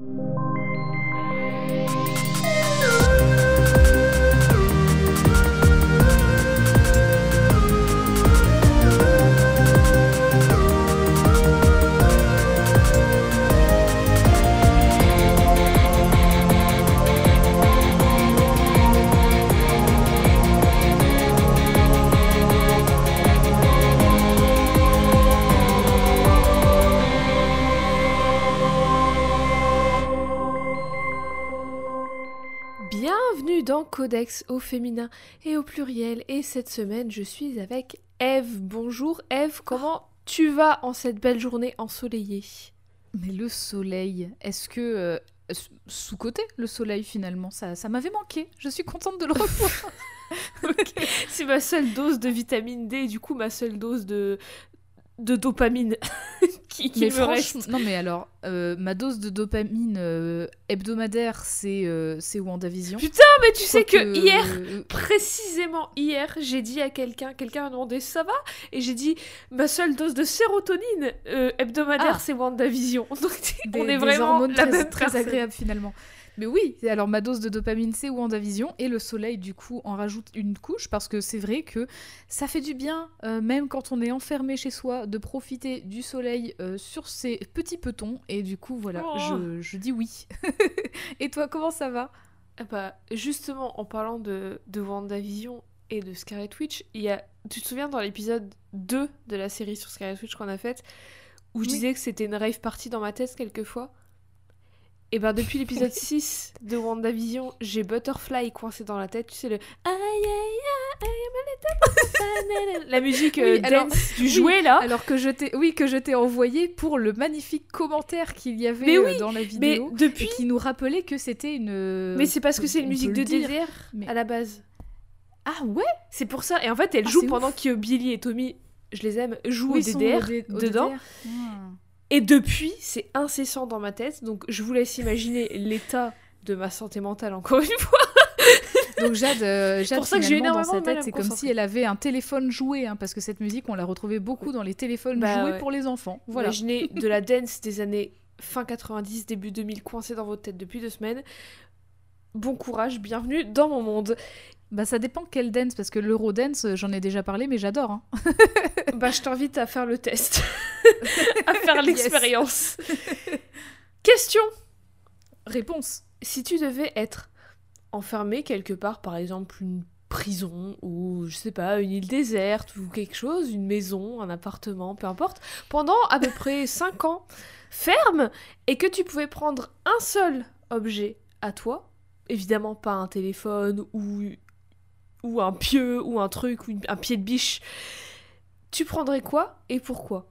Bienvenue Codex au féminin et au pluriel. Et cette semaine, je suis avec Eve. Bonjour Eve, comment tu vas en cette belle journée ensoleillée? Mais le soleil, est-ce que... euh, sous-côté, le soleil finalement, ça, ça m'avait manqué. Je suis contente de le revoir. C'est ma seule dose de vitamine D et du coup ma seule dose de, de dopamine qui, qui mais me reste. non mais alors, euh, ma dose de dopamine euh, hebdomadaire, c'est euh, c'est WandaVision. Putain, mais tu sais que hier, euh, précisément hier, j'ai dit à quelqu'un, quelqu'un m'a demandé ça va? Et j'ai dit ma seule dose de sérotonine hebdomadaire Ah. c'est WandaVision. Donc des, on est des vraiment hormones la très, même très agréables finalement. Mais oui, alors ma dose de dopamine c'est WandaVision et le soleil du coup en rajoute une couche parce que c'est vrai que ça fait du bien, euh, même quand on est enfermé chez soi, de profiter du soleil euh, sur ses petits petons et du coup voilà, Oh. je, je dis oui. et toi comment ça va? Ah bah, justement, en parlant de, de WandaVision et de Scarlet Witch, il y a, tu te souviens dans l'épisode 2 de la série sur Scarlet Witch qu'on a faite, où je Oui. disais que c'était une rave party dans ma tête quelquefois? Et ben depuis l'épisode 6 de WandaVision, j'ai Butterfly coincé dans la tête, tu sais le La musique euh, Oui, alors- dance du oui, jouet là. Alors que je t'ai oui que je t'ai envoyé pour le magnifique commentaire qu'il y avait Mais euh, oui, dans la Mais vidéo et depuis. qui nous rappelait que c'était une Mais c'est parce que c'est une musique de dire. DDR mais- à la base. Ah ouais C'est pour ça. Et en fait, elle Ah, joue pendant ouf. que Billy et Tommy, je les aime, jouent au DDR, dedans. DDR. Hmm. Et depuis, c'est incessant dans ma tête. Donc, je vous laisse imaginer l'état de ma santé mentale, encore une fois. Donc Jade, euh, Jade pour ça que j'ai finalement, dans sa tête, c'est comme si elle avait un téléphone joué, hein, parce que cette musique, on l'a retrouvée beaucoup dans les téléphones Bah joués ouais. pour les enfants. Voilà. Imaginez de la dance des années fin 90, début 2000, coincée dans votre tête depuis deux semaines. Bon courage, bienvenue dans mon monde. Bah ça dépend quel dance, parce que l'Eurodance, euh, j'en ai déjà parlé, mais j'adore. hein. bah, je t'invite à faire le test, à faire Yes. l'expérience. Question Réponse. si tu devais être enfermé quelque part, par exemple une prison ou je sais pas, une île déserte ou quelque chose, une maison, un appartement, peu importe, pendant à peu près 5 ans, ferme, et que tu pouvais prendre un seul objet à toi, évidemment pas un téléphone ou, ou un pieu ou un truc ou un pied de biche, tu prendrais quoi et pourquoi?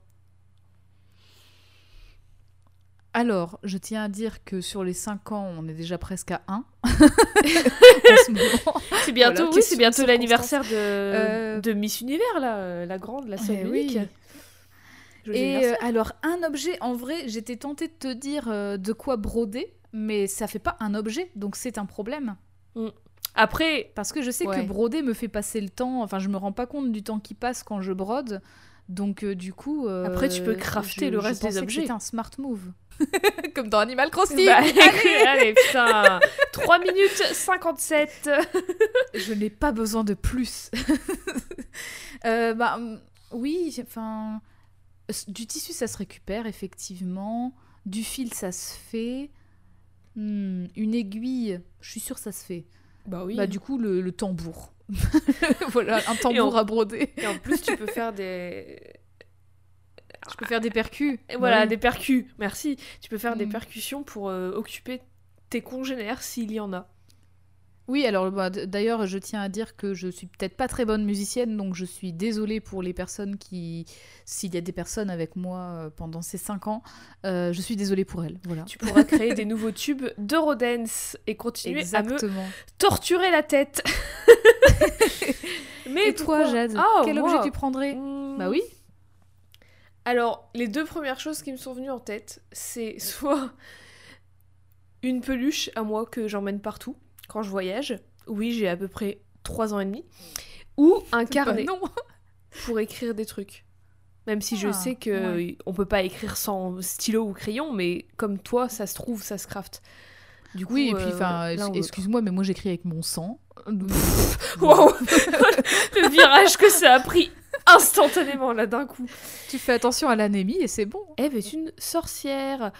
Alors, je tiens à dire que sur les 5 ans, on est déjà presque à 1. en ce moment. C'est bientôt, Voilà, oui, c'est bientôt l'anniversaire de, Euh, de Miss Univers, là, euh, la grande, la seule Eh unique. oui. Joyeux Et euh, alors, un objet, en vrai, j'étais tentée de te dire euh, de quoi broder, mais ça fait pas un objet, donc c'est un problème. Après, Parce que je sais Ouais. que broder me fait passer le temps, enfin je me rends pas compte du temps qui passe quand je brode, donc euh, du coup... euh, Après, tu peux crafter je- le je reste des objets. C'était un smart move. Comme dans Animal Crossing bah, écoute, allez, putain, 3 minutes 57. Je n'ai pas besoin de plus. Euh, bah, hum, oui, enfin... Du tissu, ça se récupère, effectivement. Du fil, ça se fait. Hmm, une aiguille, je suis sûre ça se fait. Bah oui. Bah du coup, le, le tambour. voilà, un tambour à broder. Et en plus, tu peux faire des... Je peux faire des percus. Et voilà, Bah des percus, merci. Tu peux faire des Mm. percussions pour euh, occuper tes congénères s'il y en a. Oui, alors bah, d'ailleurs, je tiens à dire que je suis peut-être pas très bonne musicienne, donc je suis désolée pour les personnes qui, s'il y a des personnes avec moi euh, pendant ces 5 ans, euh, je suis désolée pour elles. Voilà. Tu pourras créer des nouveaux tubes d'Eurodance et continuer à me torturer la tête. Mais Et toi, Jade, Ah, quel moi. objet tu prendrais? Hmm. Bah oui. Alors, les deux premières choses qui me sont venues en tête, c'est soit une peluche à moi que j'emmène partout quand je voyage. Oui, j'ai à peu près 3 ans et demi. Ou un carnet non. pour écrire des trucs. Même si je Ah, sais que ouais. on peut pas écrire sans stylo ou crayon, mais comme toi, ça se trouve, ça se crafte. Du coup, Oui, et puis, euh, enfin, excuse-moi, mais moi j'écris avec mon sang. Wow Le virage que ça a pris instantanément là d'un coup. tu fais attention à l'anémie et c'est bon. Eve est une sorcière.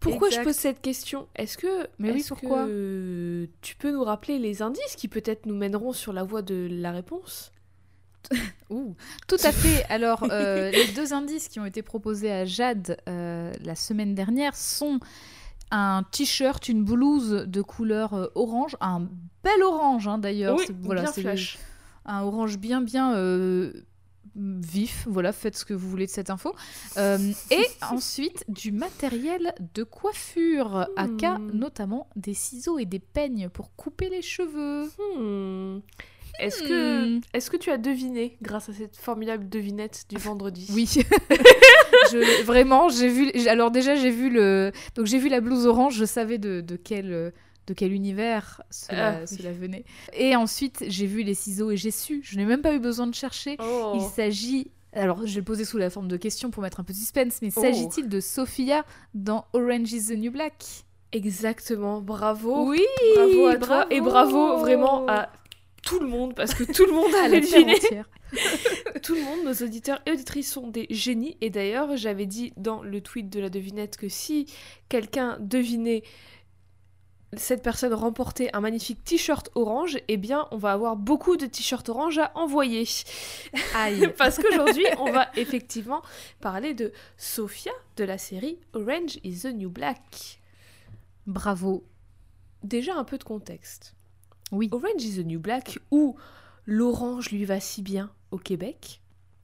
Pourquoi Exact. je pose cette question? Est-ce que, Mais oui, pourquoi que tu peux nous rappeler les indices qui peut-être nous mèneront sur la voie de la réponse? Ouh, tout à fait. Alors, euh, les deux indices qui ont été proposés à Jade euh, la semaine dernière sont un t-shirt, une blouse de couleur euh, orange, un bel orange hein, d'ailleurs. Oui, C'est- voilà, bien c'est flash. un orange bien bien euh, vif. Voilà, faites ce que vous voulez de cette info. Euh, et ensuite du matériel de coiffure, à cas Hmm. notamment des ciseaux et des peignes pour couper les cheveux. Hmm. Est-ce que, Hmm. est-ce que tu as deviné grâce à cette formidable devinette du vendredi Oui. je, vraiment, j'ai vu. Alors déjà, j'ai vu le. Donc j'ai vu la blouse orange. Je savais de, de quel de quel univers cela, Ah, oui. cela venait. Et ensuite, j'ai vu les ciseaux et j'ai su. Je n'ai même pas eu besoin de chercher. Oh. Il s'agit. Alors, je vais le poser sous la forme de question pour mettre un peu de suspense, mais Oh. s'agit-il de Sophia dans Orange is the New Black? Exactement, bravo. Oui bravo à toi et bravo vraiment à tout le monde parce que tout le monde terre deviné. Tout le monde, nos auditeurs et auditrices sont des génies. Et d'ailleurs, j'avais dit dans le tweet de la devinette que si quelqu'un devinait cette personne remportait un magnifique t-shirt orange, eh bien, on va avoir beaucoup de t-shirts orange à envoyer. Aïe. Parce qu'aujourd'hui, on va effectivement parler de Sophia de la série Orange is the New Black. Bravo. Déjà un peu de contexte. Oui. Orange is the New Black, où l'orange lui va si bien au Québec.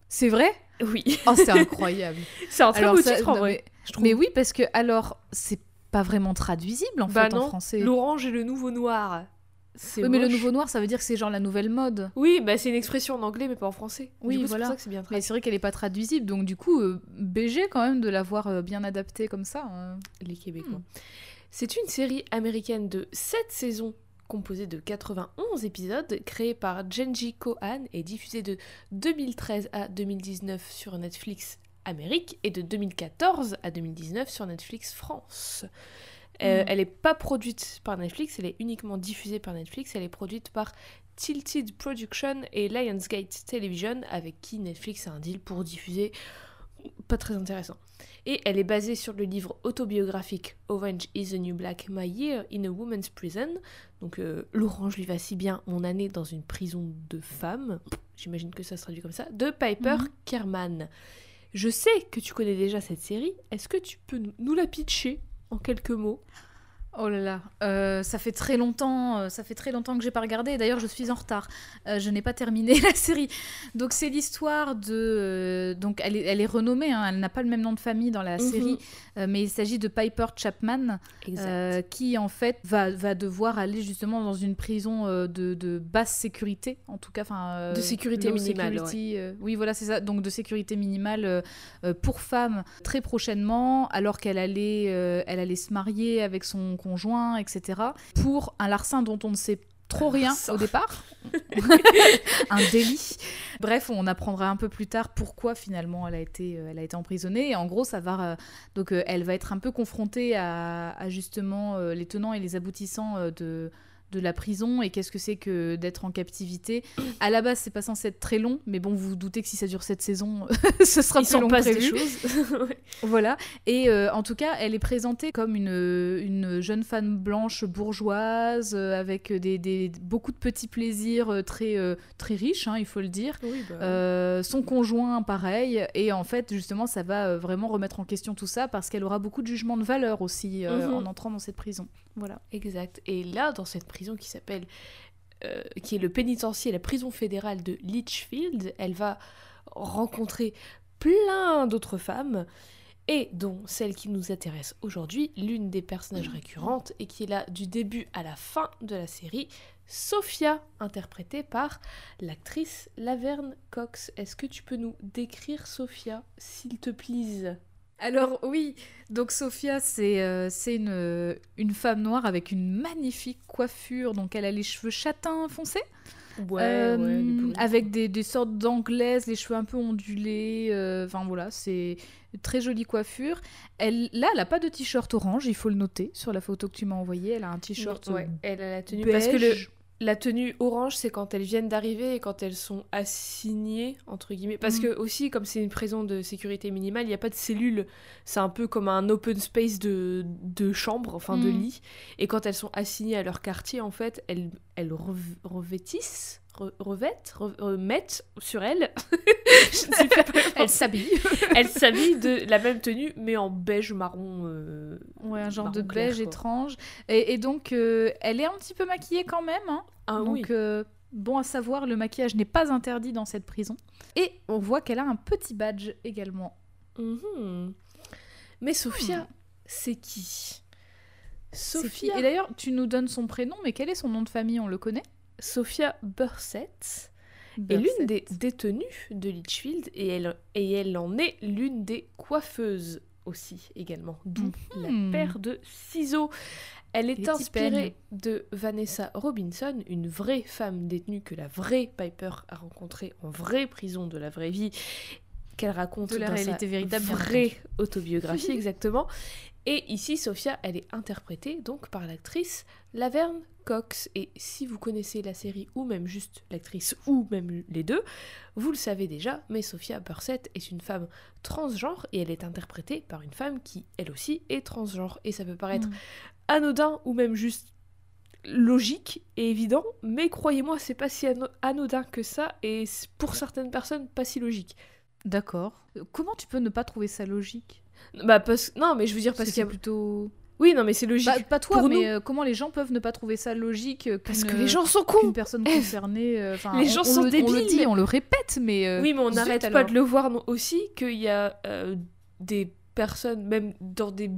C'est vrai? Oui, Oh, c'est incroyable. c'est un très beau titre en vrai. mais-. Mais oui, parce que alors, c'est pas vraiment traduisible en Bah fait non, en français. L'orange et le nouveau noir. Oui, mais le nouveau noir, ça veut dire que c'est genre la nouvelle mode. Oui, bah c'est une expression en anglais, mais pas en français. Oui, du coup, voilà. C'est pour ça que c'est bien Mais traduit. c'est vrai qu'elle est pas traduisible, donc du coup, euh, BG quand même de l'avoir euh, bien adapté comme ça. hein. Les Québécois. Hmm. C'est une série américaine de 7 saisons composée de 91 épisodes, créée par Genji Kohan et diffusée de 2013 à 2019 sur Netflix Amérique et de 2014 à 2019 sur Netflix France. Euh, Mm. Elle n'est pas produite par Netflix, elle est uniquement diffusée par Netflix, elle est produite par Tilted Production et Lionsgate Television, avec qui Netflix a un deal pour diffuser. Pas très intéressant. Et elle est basée sur le livre autobiographique Orange is the New Black, My Year in a Woman's Prison. Donc euh, l'orange lui va si bien, mon année dans une prison de femmes. J'imagine que ça se traduit comme ça. De Piper Mhm. Kerman. Je sais que tu connais déjà cette série. Est-ce que tu peux nous- la pitcher en quelques mots? Oh là là, euh, ça fait très longtemps, euh, ça fait très longtemps que j'ai pas regardé. D'ailleurs, je suis en retard. Euh, je n'ai pas terminé la série. Donc c'est l'histoire de, donc elle est, elle est renommée. hein, elle n'a pas le même nom de famille dans la Mhm. série, mais il s'agit de Piper Chapman, qui en fait va, va devoir aller justement dans une prison de, de basse sécurité, en tout cas, enfin De sécurité minimale, security, oui, voilà, c'est ça. Donc de sécurité minimale pour femmes très prochainement, alors qu'elle allait, elle allait se marier avec son conjoint, etc. Pour un larcin dont on ne sait trop rien au départ, un délit. Bref, on apprendra un peu plus tard pourquoi finalement elle a été, euh, elle a été emprisonnée. Et en gros, ça va, euh, donc euh, elle va être un peu confrontée à, à justement les tenants et les aboutissants de de la prison et qu'est-ce que c'est que d'être en captivité. À la base, c'est pas censé être très long, mais bon, vous vous doutez que si ça dure cette saison, ce sera Il plus long que prévu. Ouais. Voilà. Et euh, en tout cas, elle est présentée comme une, une jeune femme blanche bourgeoise euh, avec des, des- beaucoup de petits plaisirs euh, très, euh, très riches, hein, il faut le dire. Oui, bah, son conjoint, pareil. Et en fait, justement, ça va vraiment remettre en question tout ça parce qu'elle aura beaucoup de jugements de valeur aussi Mhm. en entrant dans cette prison. Voilà. Exact. Et là, dans cette prison qui s'appelle, euh, qui est le pénitencier, la prison fédérale de Litchfield, elle va rencontrer plein d'autres femmes, et dont celle qui nous intéresse aujourd'hui, l'une des personnages récurrentes, et qui est là du début à la fin de la série, Sophia, interprétée par l'actrice Laverne Cox. Est-ce que tu peux nous décrire Sophia, s'il te plaise? Alors oui, donc Sophia, c'est euh, une, une femme noire avec une magnifique coiffure. Donc elle a les cheveux châtains foncés. Ouais, Euh, ouais, coup. avec des, des sortes d'anglaises, les cheveux un peu ondulés. euh, Enfin voilà, c'est une très jolie coiffure. Elle, là, elle a pas de t-shirt orange, il faut le noter sur la photo que tu m'as envoyée. Elle a un t-shirt Ouais, euh, elle a la tenue. beige. Parce que le, la tenue orange, c'est quand elles viennent d'arriver et quand elles sont assignées, entre guillemets. Parce Mhm. que, aussi, comme c'est une prison de sécurité minimale, il n'y a pas de cellule. C'est un peu comme un open space de, de chambre, enfin de Mhm. lit. Et quand elles sont assignées à leur quartier, en fait, elles, elles rev- revêtissent, re- revêtent, re- remettent sur sais pas comment- Elle s'habille. elles s'habillent de la même tenue, mais en beige marron. euh, Ouais, un genre de clair, beige quoi. étrange. Et, et donc, euh, elle est un petit peu maquillée quand même. hein. Ah donc, oui. euh, bon à savoir, le maquillage n'est pas interdit dans cette prison. Et on voit qu'elle a un petit badge également. Mhm. Mais Sophia, Hmm. c'est qui? C'est qui? Sophia, Et d'ailleurs, tu nous donnes son prénom, mais quel est son nom de famille? On le connaît? Sophia Bursett est l'une des détenues de Litchfield et elle, et elle en est l'une des coiffeuses aussi également, d'où Mhm. la paire de ciseaux. Elle est Les inspirée de Vanessa Robinson, une vraie femme détenue que la vraie Piper a rencontrée en vraie prison de la vraie vie, qu'elle raconte De la dans réalité sa véritable, vraie autobiographie exactement. Et ici, Sophia, elle est interprétée donc par l'actrice Laverne Cox. Et si vous connaissez la série ou même juste l'actrice ou même les deux, vous le savez déjà, mais Sophia Bursett est une femme transgenre et elle est interprétée par une femme qui, elle aussi, est transgenre. Et ça peut paraître Mm. anodin ou même juste logique et évident, mais croyez-moi, c'est pas si ano- anodin que ça et pour certaines personnes pas si logique. D'accord. Euh, Comment tu peux ne pas trouver ça logique? Bah parce non, mais je veux dire parce qu'il y a plutôt. Oui, non mais c'est logique Bah, pas toi, pour mais nous. euh, comment les gens peuvent ne pas trouver ça logique euh, parce que les gens sont qu'une cons. personne Eh, concernée. euh, les on- gens on sont le- On le débiles, dit, mais- on le répète, mais. euh, Oui, mais on n'arrête pas de le voir non, aussi qu'il y a euh, des personnes même dans des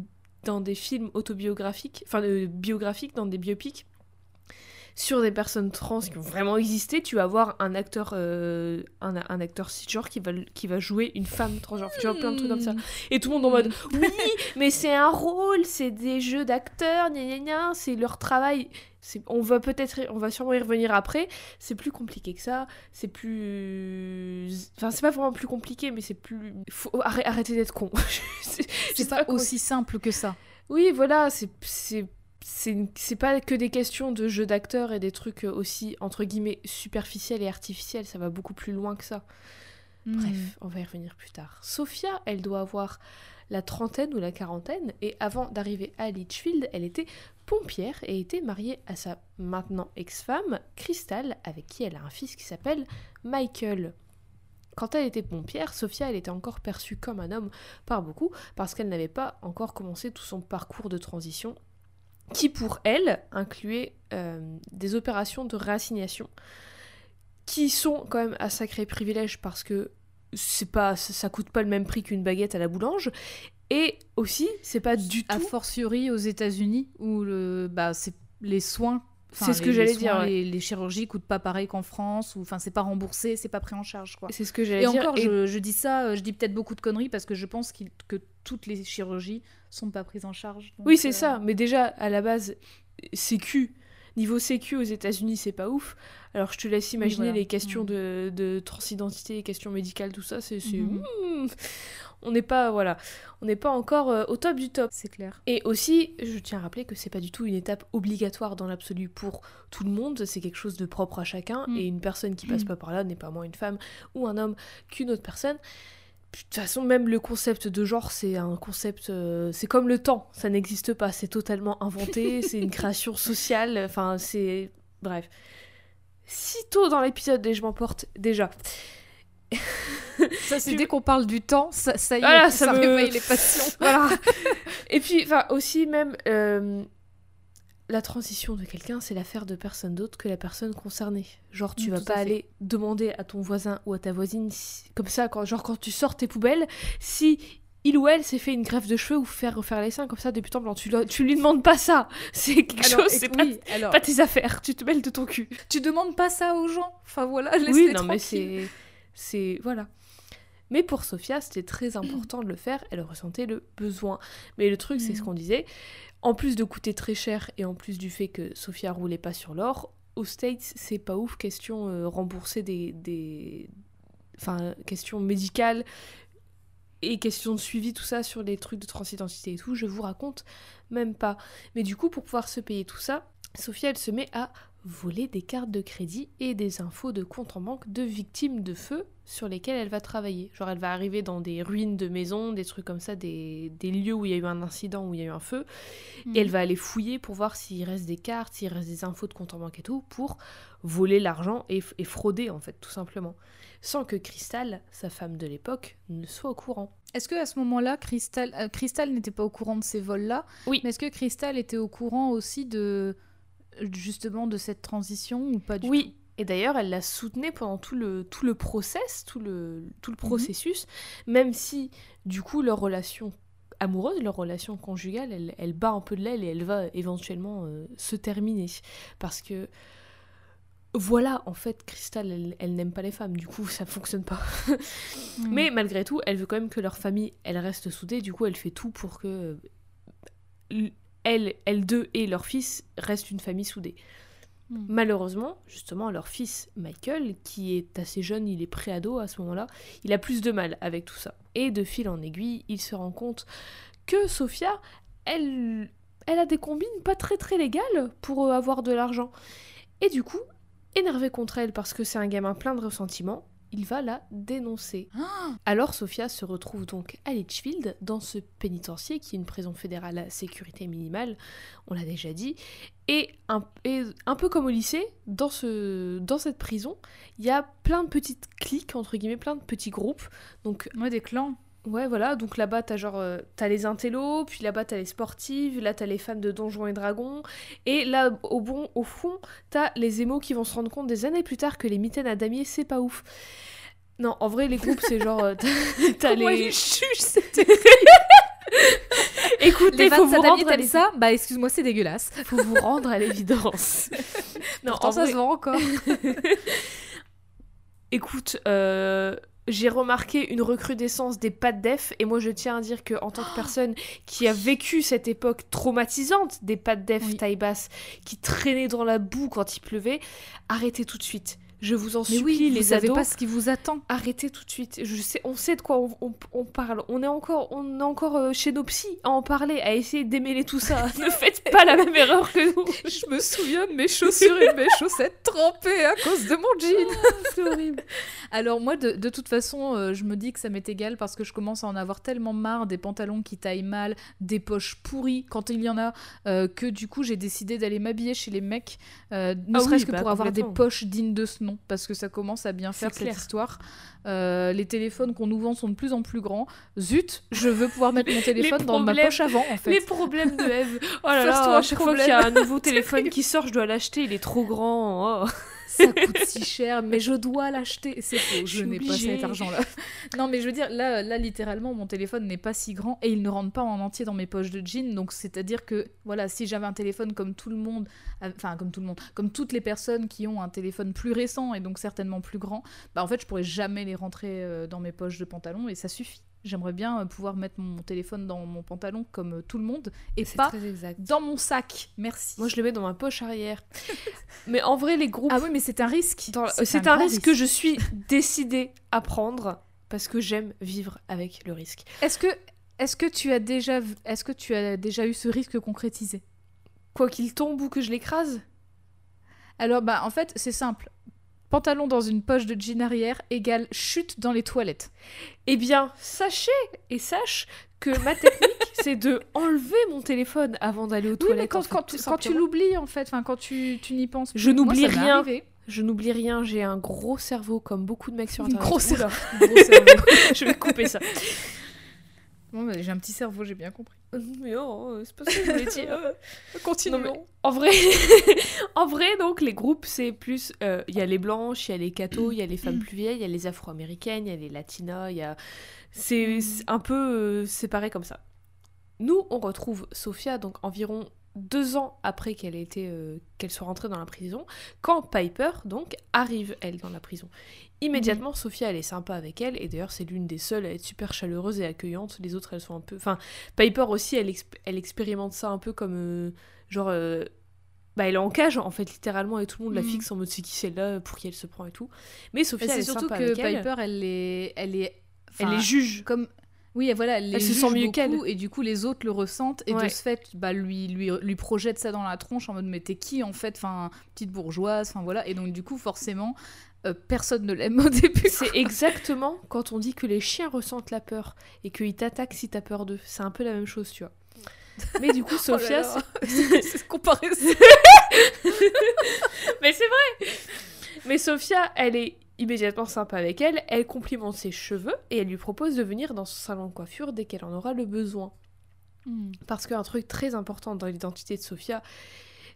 dans des films autobiographiques, enfin euh, biographiques, dans des biopics sur des personnes trans qui ont vraiment existé, tu vas voir un acteur euh, un, un acteur cisgenre qui va qui va jouer une femme transgenre, tu vois plein de trucs comme ça. Et tout le monde en mode oui, mais c'est un rôle, c'est des jeux d'acteurs, gna gna gna, c'est leur travail. On va peut-être, on va sûrement y revenir après. C'est plus compliqué que ça. C'est plus, enfin c'est pas vraiment plus compliqué, mais c'est plus. Faut arrê- arrêter d'être con. C'est- pas aussi simple que ça. Oui, voilà, c'est c'est pas que des questions de jeux d'acteurs et des trucs aussi entre guillemets superficiels et artificiels. Ça va beaucoup plus loin que ça. Hmm. Bref, on va y revenir plus tard. Sophia, elle doit avoir la trentaine ou la quarantaine, et avant d'arriver à Litchfield, elle était pompière et était mariée à sa maintenant ex-femme, Crystal, avec qui elle a un fils qui s'appelle Michael. Quand elle était pompière, Sophia, elle était encore perçue comme un homme par beaucoup, parce qu'elle n'avait pas encore commencé tout son parcours de transition, qui pour elle incluait euh, des opérations de réassignation qui sont quand même un sacré privilège parce que c'est pas ça, coûte pas le même prix qu'une baguette à la boulange et aussi c'est pas du A tout fortiori aux États-Unis où le, bah, c'est les soins. C'est ce que les- j'allais dire, ouais. Les, les chirurgies coûtent pas pareil qu'en France, ou enfin c'est pas remboursé, c'est pas pris en charge quoi. c'est ce que j'allais dire encore, et- je, je dis ça, euh, je dis peut-être beaucoup de conneries parce que je pense que toutes les chirurgies sont pas prises en charge. donc, oui c'est euh, ça mais déjà à la base sécu niveau sécu aux États-Unis c'est pas ouf alors je te laisse imaginer voilà. les questions Mm. de, de transidentité les questions médicales tout ça c'est Mhm. Mm. on n'est pas voilà on n'est pas encore euh, au top du top C'est clair. Et aussi, je tiens à rappeler que c'est pas du tout une étape obligatoire dans l'absolu pour tout le monde, c'est quelque chose de propre à chacun, Mm. et une personne qui passe pas par là n'est pas moins une femme ou un homme qu'une autre personne. De toute façon, même le concept de genre, c'est un concept. euh, c'est comme le temps, ça n'existe pas, c'est totalement inventé, c'est une création sociale, enfin, c'est. Bref. Si tôt dans l'épisode, et je m'emporte déjà. Ça, c'est dès qu'on parle du temps, ça, ça y est, Voilà, ça, ça me- réveille les passions. Voilà. Et puis, enfin, aussi, même, euh, la transition de quelqu'un, c'est l'affaire de personne d'autre que la personne concernée. Genre, tu vas pas aller demander à ton voisin ou à ta voisine, si- comme ça, quand, genre quand tu sors tes poubelles, si il ou elle s'est fait une greffe de cheveux ou faire refaire les seins comme ça depuis temps blanc. Tu, le- tu lui demandes pas ça. C'est quelque Alors, chose, c'est pas, oui, alors, pas tes affaires. Tu te mêles de ton cul. tu demandes pas ça aux gens. Enfin voilà, oui, laisse-les non, mais tranquilles. c'est. C'est. Voilà. Mais pour Sophia, c'était très important de le faire, elle ressentait le besoin. Mais le truc, c'est ce Mm. qu'on disait, en plus de coûter très cher et en plus du fait que Sophia roulait pas sur l'or, aux States, c'est pas ouf, question euh, rembourser des, des... Enfin, question médicale et question de suivi, tout ça, sur les trucs de transidentité et tout, je vous raconte même pas. Mais du coup, pour pouvoir se payer tout ça, Sophia, elle se met à voler des cartes de crédit et des infos de compte en banque de victimes de feu sur lesquelles elle va travailler. Genre, elle va arriver dans des ruines de maisons, des trucs comme ça, des, des lieux où il y a eu un incident, où il y a eu un feu, et elle va aller fouiller pour voir s'il reste des cartes, s'il reste des infos de compte en banque et tout, pour voler l'argent et, et frauder, en fait, tout simplement. Sans que Crystal, sa femme de l'époque, ne soit au courant. Est-ce que à ce moment-là, Crystal, euh, Crystal n'était pas au courant de ces vols-là? Oui. Mais est-ce que Crystal était au courant aussi de justement de cette transition ou pas du Oui, et d'ailleurs, elle la soutenait pendant tout le, tout le process, tout le, tout le processus, même si, du coup, leur relation amoureuse, leur relation conjugale, elle, elle bat un peu de l'aile et elle va éventuellement euh, se terminer. Parce que, voilà, en fait, Crystal, elle, elle n'aime pas les femmes, du coup, ça fonctionne pas. Mais malgré tout, elle veut quand même que leur famille, elle reste soudée, du coup, elle fait tout pour que euh, elle, elle deux et leur fils restent une famille soudée. Mm. Malheureusement, justement, leur fils Michael, qui est assez jeune, il est préado à ce moment-là, il a plus de mal avec tout ça. Et de fil en aiguille, il se rend compte que Sophia, elle, elle a des combines pas très très légales pour euh, avoir de l'argent. Et du coup, énervé contre elle parce que c'est un gamin plein de ressentiments, il va la dénoncer. Alors Sophia se retrouve donc à Litchfield, dans ce pénitencier qui est une prison fédérale à sécurité minimale, on l'a déjà dit, et un, et un peu comme au lycée, dans, ce, dans cette prison, il y a plein de petites cliques, entre guillemets, plein de petits groupes. Donc Ouais, des clans. Ouais, voilà, donc là-bas, t'as genre, euh, t'as les intellos, puis là-bas, t'as les sportives, là, t'as les fans de Donjons et Dragons, et là, au, bon, au fond, t'as les émos qui vont se rendre compte des années plus tard que les mitaines à damier, c'est pas ouf. Non, en vrai, les groupes, c'est genre, euh, t'as- les... c'était Écoutez, Les faut vous rendre à ça Bah excuse-moi, c'est dégueulasse. faut vous rendre à l'évidence. non, Pourtant en ça vrai, se vend encore. Écoute, euh, j'ai remarqué une recrudescence des pattes def et moi je tiens à dire que en tant que personne qui a vécu cette époque traumatisante des pattes def Oui. taille basse qui traînaient dans la boue quand il pleuvait, arrêtez tout de suite. Je vous en Mais supplie oui, les vous ados, pas ce qui vous attend. arrêtez tout de suite. Je sais, on sait de quoi on, on- on parle. On est encore, on est encore euh, chez nos psys à en parler, à essayer de démêler tout ça. ne faites pas la même erreur que nous. Je me souviens de mes chaussures et de mes chaussettes trempées à cause de mon jean. C'est horrible. Alors moi, de, de toute façon, euh, je me dis que ça m'est égal parce que je commence à en avoir tellement marre des pantalons qui taillent mal, des poches pourries quand il y en a, euh, que du coup j'ai décidé d'aller m'habiller chez les mecs, euh, ne Ah oui, serait-ce que bah, pour avoir des poches dignes de ce nom, parce que ça commence à bien faire cette histoire. Euh, les téléphones qu'on nous vend sont de plus en plus grands. Zut, je veux pouvoir mettre mon téléphone dans ma poche avant en fait. Les problèmes de Eve. Oh là là, à chaque fois qu'il y a un nouveau téléphone qui sort, je dois l'acheter, il est trop grand. Oh. Ça coûte si cher, mais je dois l'acheter. C'est faux, Je n'ai pas cet argent-là. Non, mais je veux dire, là, là, littéralement, mon téléphone n'est pas si grand et il ne rentre pas en entier dans mes poches de jeans. Donc, c'est-à-dire que, voilà, si j'avais un téléphone comme tout le monde, enfin, comme tout le monde, comme toutes les personnes qui ont un téléphone plus récent et donc certainement plus grand, bah, en fait, je pourrais jamais les rentrer euh, dans mes poches de pantalon et ça suffit. J'aimerais bien euh, pouvoir mettre mon téléphone dans mon pantalon comme euh, tout le monde et pas très exact. dans mon sac. Merci. Moi, je le mets dans ma poche arrière. Mais en vrai, les groupes. Ah oui, mais c'est un risque. dans- C'est un, risque que je suis décidée à prendre parce que j'aime vivre avec le risque. Est-ce que, est que tu as déjà, est-ce que tu as déjà eu ce risque concrétisé? Quoi qu'il tombe ou que je l'écrase? Alors, bah, en fait, c'est simple. Pantalon dans une poche de jean arrière égale chute dans les toilettes. Eh bien, sachez et sache que ma technique, c'est de enlever mon téléphone avant d'aller aux Oui, toilettes. mais quand, en fait, quand, tu- quand tu l'oublies, en fait, quand tu, tu n'y penses. Je n'oublie rien. Je n'oublie rien, j'ai un gros cerveau comme beaucoup de mecs sur internet. gros cerveau. gros cerveau. je vais couper ça. Bon, j'ai un petit cerveau, j'ai bien compris. Mais non, c'est pas ça que je voulais dire. Continuons. Non, mais en vrai, en vrai, donc les groupes, c'est plus. euh, Il y a les blanches, il y a les cathos, il y a les femmes plus vieilles, il y a les afro-américaines, il y a les latinas, il y a. C'est c'est un peu euh, séparé comme ça. Nous, on retrouve Sophia, donc environ deux ans après qu'elle ait été, euh, qu'elle soit rentrée dans la prison, quand Piper donc arrive elle dans la prison. Immédiatement, Sophia elle est sympa avec elle et d'ailleurs c'est l'une des seules à être super chaleureuse et accueillante. Les autres elles sont un peu, enfin Piper aussi elle, exp- elle expérimente ça un peu comme euh, genre euh, bah elle est en cage en fait littéralement et tout le monde la Mhm. fixe en mode c'est qui celle-là pour qui elle se prend et tout. Mais Sophia elle c'est est surtout sympa que avec elle. Piper, elle est, elle est, elle les juge. comme oui voilà elle, les Elle se sent mieux qu'elle. et du coup les autres le ressentent et Ouais. de ce fait bah lui lui lui projette ça dans la tronche en mode mais t'es qui en fait? Enfin petite bourgeoise enfin voilà et donc du coup forcément euh, personne ne l'aime au début C'est exactement quand on dit que les chiens ressentent la peur et qu'ils t'attaquent si t'as peur d'eux. C'est un peu la même chose, tu vois. Mais du coup, Oh Sophia, c'est comparé Mais c'est vrai Mais Sophia, elle est immédiatement sympa avec elle, elle complimente ses cheveux et elle lui propose de venir dans son salon de coiffure dès qu'elle en aura le besoin. Parce qu'un truc très important dans l'identité de Sophia,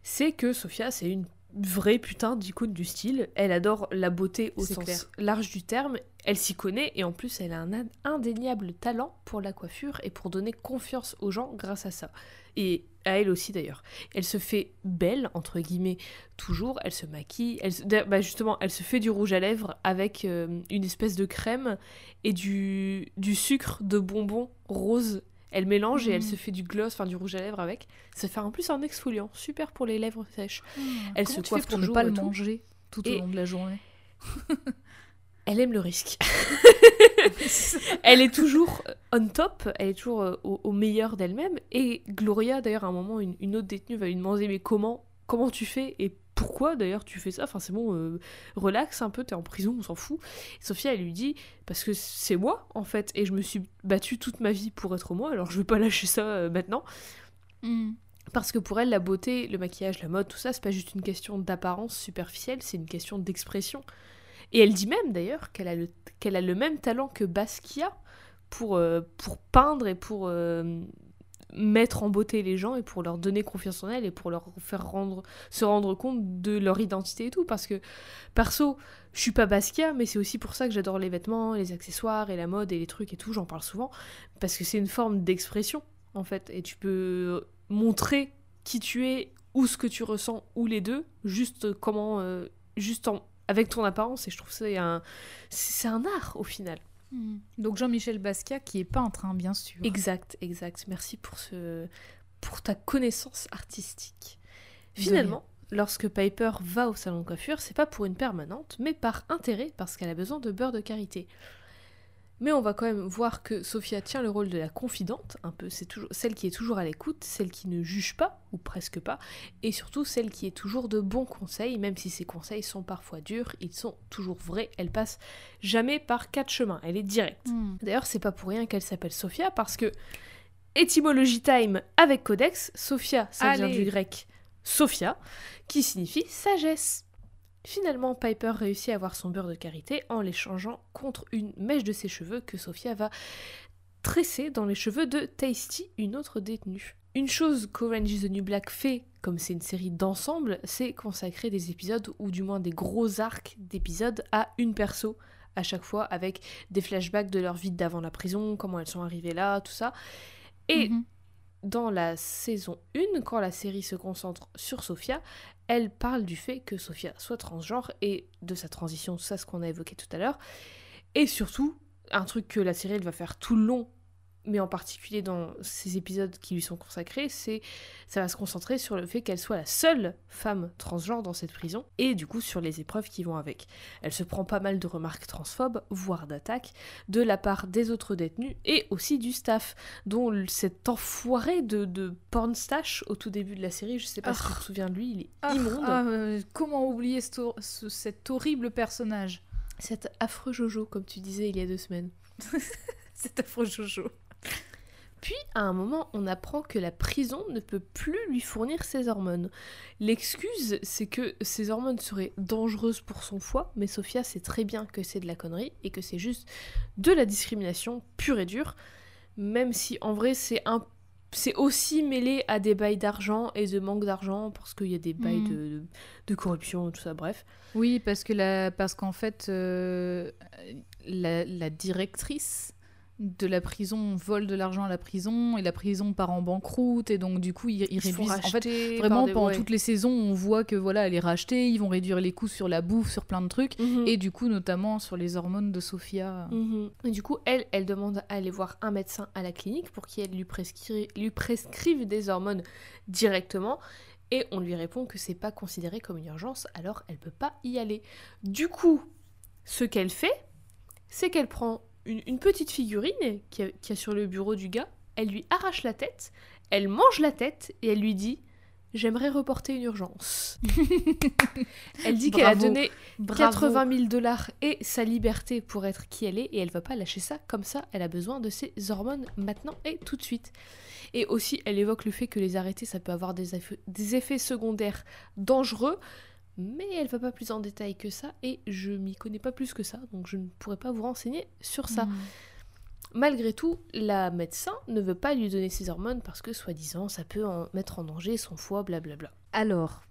c'est que Sophia, c'est une vraie putain d'icône du style. Elle adore la beauté au sens clair. large du terme. Elle s'y connaît et en plus, elle a un ind- indéniable talent pour la coiffure et pour donner confiance aux gens grâce à ça. Et à elle aussi d'ailleurs. Elle se fait belle, entre guillemets, toujours. Elle se maquille. Elle se- bah, justement, elle se fait du rouge à lèvres avec euh, une espèce de crème et du, du sucre de bonbons rose. Elle mélange et elle Mhm. se fait du gloss, enfin du rouge à lèvres avec. Ça fait en plus un exfoliant, super pour les lèvres sèches. Elle Comment se tu coiffe fais pour ne pas le manger tout au Et- long de la journée? Elle aime le risque. elle est toujours euh, on top, elle est toujours euh, au, au meilleur d'elle-même. Et Gloria, d'ailleurs, à un moment, une, une autre détenue va lui demander Mais comment, comment tu fais Et pourquoi d'ailleurs tu fais ça? Enfin, c'est bon, euh, relax un peu, t'es en prison, on s'en fout. Et Sophia, elle lui dit Parce que c'est moi, en fait, et je me suis battue toute ma vie pour être moi, alors je vais pas lâcher ça euh, maintenant. Parce que pour elle, la beauté, le maquillage, la mode, tout ça, c'est pas juste une question d'apparence superficielle, c'est une question d'expression. Et elle dit même d'ailleurs qu'elle a, le, a le même talent que Basquiat pour, euh, pour peindre et pour euh, mettre en beauté les gens et pour leur donner confiance en elle et pour leur faire rendre, se rendre compte de leur identité et tout. Parce que, perso, je suis pas Basquiat, mais c'est aussi pour ça que j'adore les vêtements, les accessoires et la mode et les trucs et tout, j'en parle souvent. Parce que c'est une forme d'expression, en fait. Et tu peux montrer qui tu es ou ce que tu ressens ou les deux juste comment euh, juste en, avec ton apparence et je trouve que c'est un c'est un art au final. Donc Jean-Michel Basquiat qui est peintre hein, bien sûr. Exact exact. Merci pour ce pour ta connaissance artistique. Finalement lorsque Piper va au salon de coiffure c'est pas pour une permanente mais par intérêt parce qu'elle a besoin de beurre de karité mais on va quand même voir que Sophia tient le rôle de la confidente, un peu, c'est toujours celle qui est toujours à l'écoute, celle qui ne juge pas, ou presque pas, et surtout celle qui est toujours de bons conseils, même si ces conseils sont parfois durs, ils sont toujours vrais, elle passe jamais par quatre chemins, elle est directe. Hmm. D'ailleurs, c'est pas pour rien qu'elle s'appelle Sophia, parce que étymologie time avec Codex, Sophia, ça vient du grec Sophia, qui signifie sagesse. Finalement, Piper réussit à avoir son beurre de karité en l'échangeant contre une mèche de ses cheveux que Sophia va tresser dans les cheveux de Tasty, une autre détenue. Une chose qu'Orange is the New Black fait, comme c'est une série d'ensemble, c'est consacrer des épisodes, ou du moins des gros arcs d'épisodes, à une perso à chaque fois, avec des flashbacks de leur vie d'avant la prison, comment elles sont arrivées là, tout ça. Et Mhm. Dans la saison 1, quand la série se concentre sur Sophia, elle parle du fait que Sophia soit transgenre et de sa transition, ça ce qu'on a évoqué tout à l'heure. Et surtout, un truc que la série va faire tout le long, mais en particulier dans ces épisodes qui lui sont consacrés, c'est ça va se concentrer sur le fait qu'elle soit la seule femme transgenre dans cette prison et du coup sur les épreuves qui vont avec. Elle se prend pas mal de remarques transphobes, voire d'attaques, de la part des autres détenus et aussi du staff, dont cet enfoiré de, de pornstache au tout début de la série, je sais pas si tu te souviens de lui, il est Ah, immonde. ah, euh, comment oublier ce- cet horrible personnage? Cet affreux Jojo, comme tu disais il y a deux semaines. Cet affreux Jojo. Puis, à un moment, on apprend que la prison ne peut plus lui fournir ses hormones. L'excuse, c'est que ces hormones seraient dangereuses pour son foie, mais Sophia sait très bien que c'est de la connerie et que c'est juste de la discrimination pure et dure, même si en vrai c'est un c'est aussi mêlé à des bails d'argent et de manque d'argent parce qu'il y a des bails Mhm. de, de, de corruption tout ça bref Oui, parce que la, parce qu'en fait, euh, la, la directrice de la prison vole de l'argent à la prison et la prison part en banqueroute et donc du coup ils, réduisent en fait vraiment des- pendant ouais. toutes les saisons on voit que voilà elle est rachetée ils vont réduire les coûts sur la bouffe sur plein de trucs Mhm. et du coup notamment sur les hormones de Sophia Mhm. Et du coup, elle, elle demande à aller voir un médecin à la clinique pour qu'il lui, prescri- lui prescrive des hormones directement. Et on lui répond que c'est pas considéré comme une urgence, alors elle peut pas y aller. Du coup, ce qu'elle fait, c'est qu'elle prend une, une petite figurine qui a, qui a sur le bureau du gars, elle lui arrache la tête, elle mange la tête et elle lui dit J'aimerais reporter une urgence. elle dit qu'elle a donné Bravo. 80 000 dollars et sa liberté pour être qui elle est et elle va pas lâcher ça comme ça. Elle a besoin de ses hormones maintenant et tout de suite. Et aussi, elle évoque le fait que les arrêter, ça peut avoir des, eff- des effets secondaires dangereux, mais elle va pas plus en détail que ça et je m'y connais pas plus que ça, donc je ne pourrais pas vous renseigner sur ça. Mhm. Malgré tout, la médecin ne veut pas lui donner ses hormones parce que, soi-disant, ça peut en mettre en danger son foie, blablabla. alors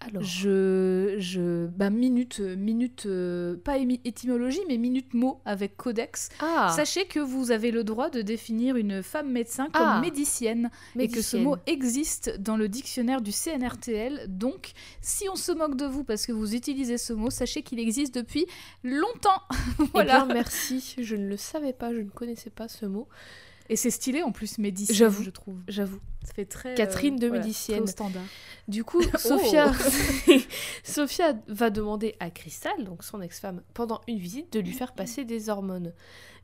Alors, Je, je, bah minute, minute, euh, pas étymologie, mais minute mot avec codex. ah, Sachez que vous avez le droit de définir une femme médecin comme Ah. médicienne, et que ce médicienne. mot existe dans le dictionnaire du CNRTL. Donc, si on se moque de vous parce que vous utilisez ce mot, sachez qu'il existe depuis longtemps. voilà. Eh bien, merci. Je ne le savais pas, je ne connaissais pas ce mot. Et c'est stylé en plus médicienne, J'avoue. je trouve. J'avoue. Ça fait très Catherine de voilà, médicienne. très au standard. Du coup, Oh. Sophia... Sophia va demander à Crystal, donc son ex-femme, pendant une visite, de lui faire passer des hormones.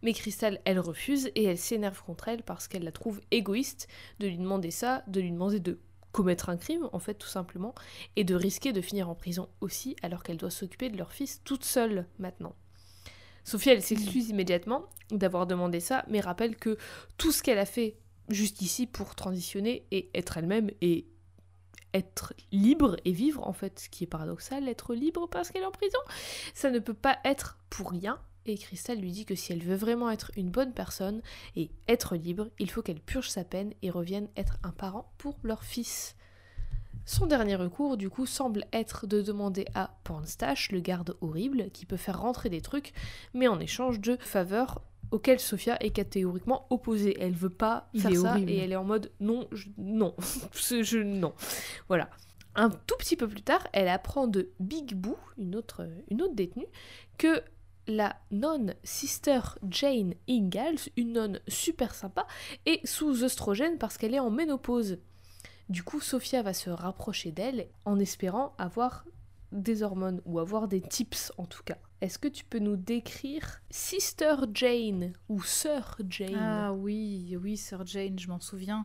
Mais Crystal, elle refuse et elle s'énerve contre elle parce qu'elle la trouve égoïste de lui demander ça, de lui demander de commettre un crime, en fait, tout simplement, et de risquer de finir en prison aussi, alors qu'elle doit s'occuper de leur fils toute seule maintenant. Sophia, elle s'excuse immédiatement d'avoir demandé ça, mais rappelle que tout ce qu'elle a fait juste ici pour transitionner et être elle-même et être libre et vivre, en fait, ce qui est paradoxal, être libre parce qu'elle est en prison, ça ne peut pas être pour rien. Et Crystal lui dit que si elle veut vraiment être une bonne personne et être libre, il faut qu'elle purge sa peine et revienne être un parent pour leur fils. Son dernier recours, du coup, semble être de demander à Pornstash, le garde horrible, qui peut faire rentrer des trucs, mais en échange de faveurs auxquelles Sophia est catégoriquement opposée. Elle veut pas Il faire est ça horrible. et elle est en mode non, je- non, je, non. Voilà. Un tout petit peu plus tard, elle apprend de Big Boo, une autre, une autre détenue, que la nonne Sister Jane Ingalls, une nonne super sympa, est sous oestrogène parce qu'elle est en ménopause. Du coup, Sophia va se rapprocher d'elle en espérant avoir des hormones ou avoir des tips en tout cas. Est-ce que tu peux nous décrire Sister Jane ou Sœur Jane? Ah oui, oui, Sir Jane, je m'en souviens.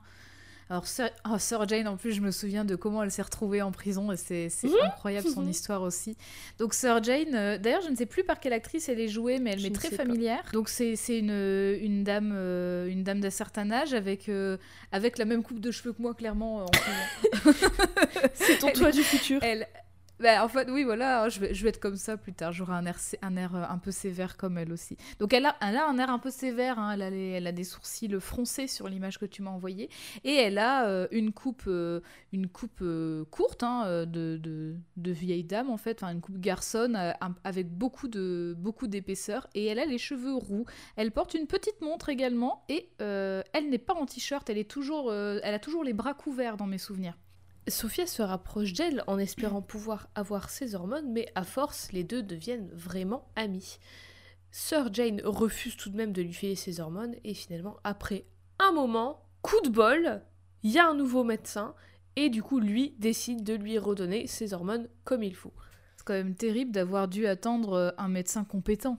Alors, Sir, ah, Sir Jane, en plus, je me souviens de comment elle s'est retrouvée en prison et c'est c'est incroyable son histoire aussi. Donc, Sir Jane, euh, d'ailleurs, je ne sais plus par quelle actrice elle est jouée, mais elle m'est très pas. familière. Donc, c'est c'est une, une dame, euh, une dame d'un certain âge avec, euh, avec la même coupe de cheveux que moi, clairement. euh. C'est ton toi du futur. Elle. Bah, en fait, oui, voilà, je vais, être comme ça plus tard. J'aurai un air, un air euh, un peu sévère comme elle aussi. Donc, elle a, un air un peu sévère. hein. Elle, a des sourcils froncés sur l'image que tu m'as envoyée. Et elle a euh, une coupe, euh, une coupe euh, courte hein, euh, de, vieille dame, en fait. Enfin, une coupe garçonne euh, avec beaucoup de beaucoup d'épaisseur. Et elle a les cheveux roux. Elle porte une petite montre également. Et euh, elle n'est pas en t-shirt. Elle, est euh, elle a toujours les bras couverts dans mes souvenirs. Sophia se rapproche d'elle en espérant pouvoir avoir ses hormones, mais à force, les deux deviennent vraiment amis. Sir Jane refuse tout de même de lui filer ses hormones, et finalement, après un moment, coup de bol, il y a un nouveau médecin, et du coup, lui décide de lui redonner ses hormones comme il faut. C'est quand même terrible d'avoir dû attendre euh, un médecin compétent.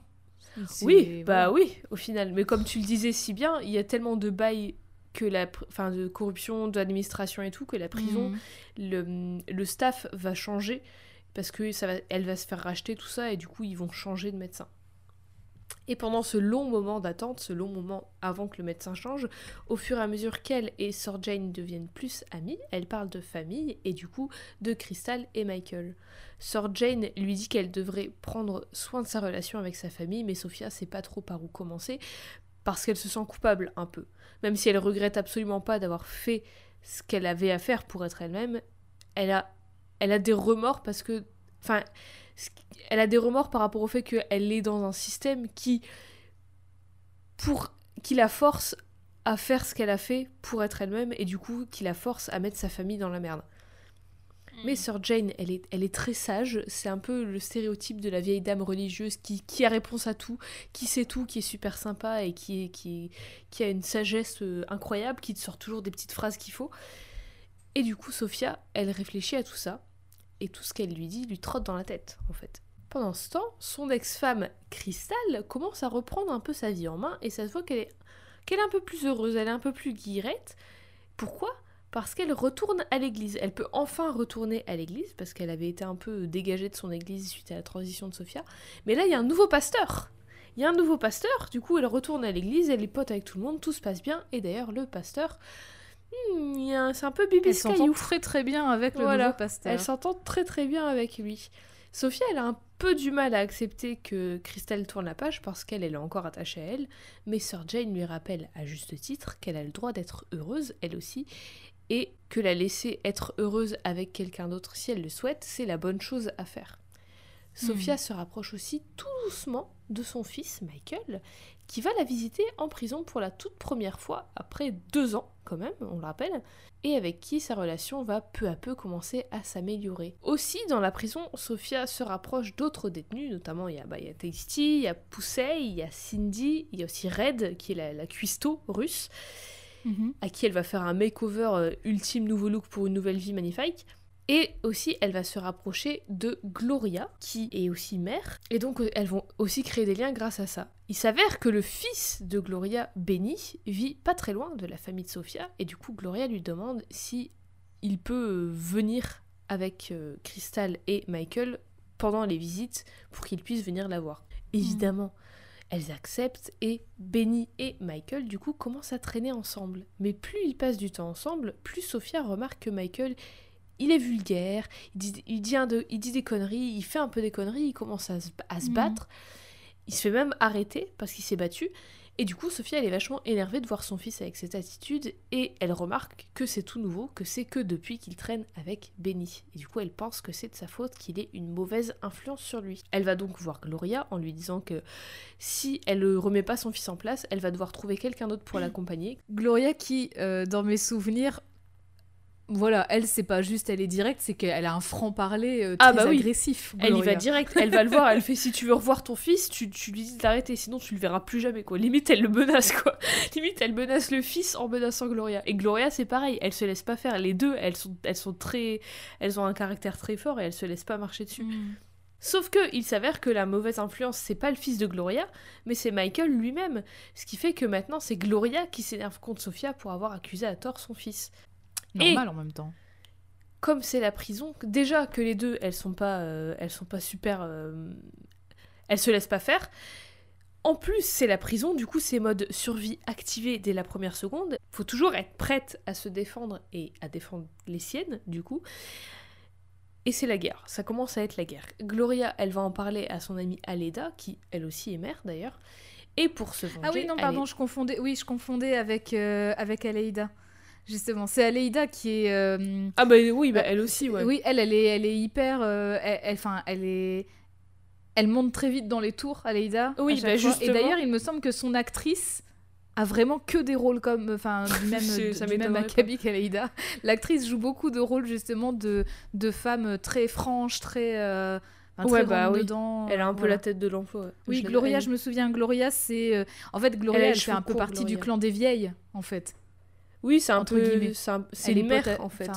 Oui, bah oui, au final. Mais comme tu le disais si bien, il y a tellement de bails que la, enfin de corruption, d'administration et tout, que la prison Mhm. le, le staff va changer parce que ça va, elle va se faire racheter tout ça et du coup ils vont changer de médecin. Et pendant ce long moment d'attente, ce long moment avant que le médecin change, au fur et à mesure qu'elle et Sir Jane deviennent plus amies, elle parle de famille et du coup de Crystal et Michael. Sir Jane lui dit qu'elle devrait prendre soin de sa relation avec sa famille, mais Sophia sait pas trop par où commencer parce qu'elle se sent coupable un peu. Même si elle regrette absolument pas d'avoir fait ce qu'elle avait à faire pour être elle-même, elle a, elle a des remords parce que. Enfin, elle a des remords par rapport au fait qu'elle est dans un système qui, pour qui la force à faire ce qu'elle a fait pour être elle-même et du coup qui la force à mettre sa famille dans la merde. Mais Sir Jane, elle est, elle est très sage. C'est un peu le stéréotype de la vieille dame religieuse qui, qui a réponse à tout, qui sait tout, qui est super sympa et qui, qui, qui a une sagesse euh, incroyable, qui te sort toujours des petites phrases qu'il faut. Et du coup, Sophia, elle réfléchit à tout ça. Et tout ce qu'elle lui dit lui trotte dans la tête, en fait. Pendant ce temps, son ex-femme, Crystal, commence à reprendre un peu sa vie en main et ça se voit qu'elle est, qu'elle est un peu plus heureuse, elle est un peu plus guirette. Pourquoi? Parce qu'elle retourne à l'église. Elle peut enfin retourner à l'église, parce qu'elle avait été un peu dégagée de son église suite à la transition de Sophia. Mais là, il y a un nouveau pasteur. Il y a un nouveau pasteur, du coup, elle retourne à l'église, elle est pote avec tout le monde, tout se passe bien. Et d'ailleurs, le pasteur, hmm, c'est un peu bibis Elle s'entend très très bien avec le nouveau pasteur. Elle s'entend très très bien avec lui. Sophia, elle a un peu du mal à accepter que Christelle tourne la page parce qu'elle est encore attachée à elle, mais Sir Jane lui rappelle à juste titre qu'elle a le droit d'être heureuse, elle aussi, et que la laisser être heureuse avec quelqu'un d'autre si elle le souhaite, c'est la bonne chose à faire. Sophia hmm. se rapproche aussi tout doucement de son fils Michael, qui va la visiter en prison pour la toute première fois, après deux ans quand même, on le rappelle, et avec qui sa relation va peu à peu commencer à s'améliorer. Aussi, dans la prison, Sophia se rapproche d'autres détenus, notamment il y a, bah, il Tasty, il y a Poussey, il y a Cindy, il y a aussi Red, qui est la, la cuistot russe, Mhm. à qui elle va faire un makeover euh, ultime nouveau look pour une nouvelle vie magnifique. Et aussi, elle va se rapprocher de Gloria, qui est aussi mère. Et donc, euh, elles vont aussi créer des liens grâce à ça. Il s'avère que le fils de Gloria, Benny, vit pas très loin de la famille de Sophia. Et du coup, Gloria lui demande si il peut euh, venir avec Crystal et Michael pendant les visites pour qu'il puisse venir la voir. Mhm. Évidemment, elles acceptent et Benny et Michael du coup commencent à traîner ensemble. Mais plus ils passent du temps ensemble, plus Sophia remarque que Michael il est vulgaire, il dit, il dit, des conneries, il fait un peu des conneries, il commence à se, mhm. battre. Il se fait même arrêter parce qu'il s'est battu. Et du coup, Sophia, elle est vachement énervée de voir son fils avec cette attitude et elle remarque que c'est tout nouveau, que c'est que depuis qu'il traîne avec Benny. Et du coup, elle pense que c'est de sa faute qu'il ait une mauvaise influence sur lui. Elle va donc voir Gloria en lui disant que si elle ne remet pas son fils en place, elle va devoir trouver quelqu'un d'autre pour l'accompagner. Gloria qui, euh, dans mes souvenirs, voilà, elle, c'est pas juste, elle est directe, c'est qu'elle a un franc-parler euh, ah, très ah bah agressif. Elle y va direct, elle va le voir, elle fait si tu veux revoir ton fils, tu, tu lui dis d'arrêter, sinon tu le verras plus jamais, quoi. Limite, elle le menace, quoi. Limite, elle menace le fils en menaçant Gloria. Et Gloria, c'est pareil, elle se laisse pas faire. Les deux, elles sont, elles sont très. Elles ont un caractère très fort et elles se laissent pas marcher dessus. Mm. Sauf que il s'avère que la mauvaise influence, c'est pas le fils de Gloria, mais c'est Michael lui-même. Ce qui fait que maintenant, c'est Gloria qui s'énerve contre Sophia pour avoir accusé à tort son fils normal en même temps. Comme c'est la prison, déjà que les deux, elles sont pas, euh, elles sont pas super, euh, elles se laissent pas faire. En plus, c'est la prison, du coup, c'est mode survie activé dès la première seconde. Faut toujours être prête à se défendre et à défendre les siennes, du coup. Et c'est la guerre, ça commence à être la guerre. Gloria, elle va en parler à son amie Aleda, qui elle aussi est mère d'ailleurs. Et pour se venger. Ah oui, non, pardon, je confondais. Oui, je confondais avec, euh, avec Aleida. Justement, c'est Aleida qui est. Euh, ah bah oui, bah, elle aussi, ouais. Oui, elle, elle est, elle est hyper. Euh, elle, enfin, elle, est. Elle monte très vite dans les tours, Aleida. Oui, bah justement. Et d'ailleurs, il me semble que son actrice a vraiment que des rôles comme enfin du même ça du même acabit qu'Aleida. L'actrice joue beaucoup de rôles justement de de femmes très franches, très euh, ouais, bah oui. dedans. Elle a un peu la tête de l'emploi. Oui, Gloria, je me souviens, Gloria, c'est. En fait, Gloria, elle, fait un peu partie du clan des vieilles, en fait. Oui, c'est un peu. C'est les mères, en fait.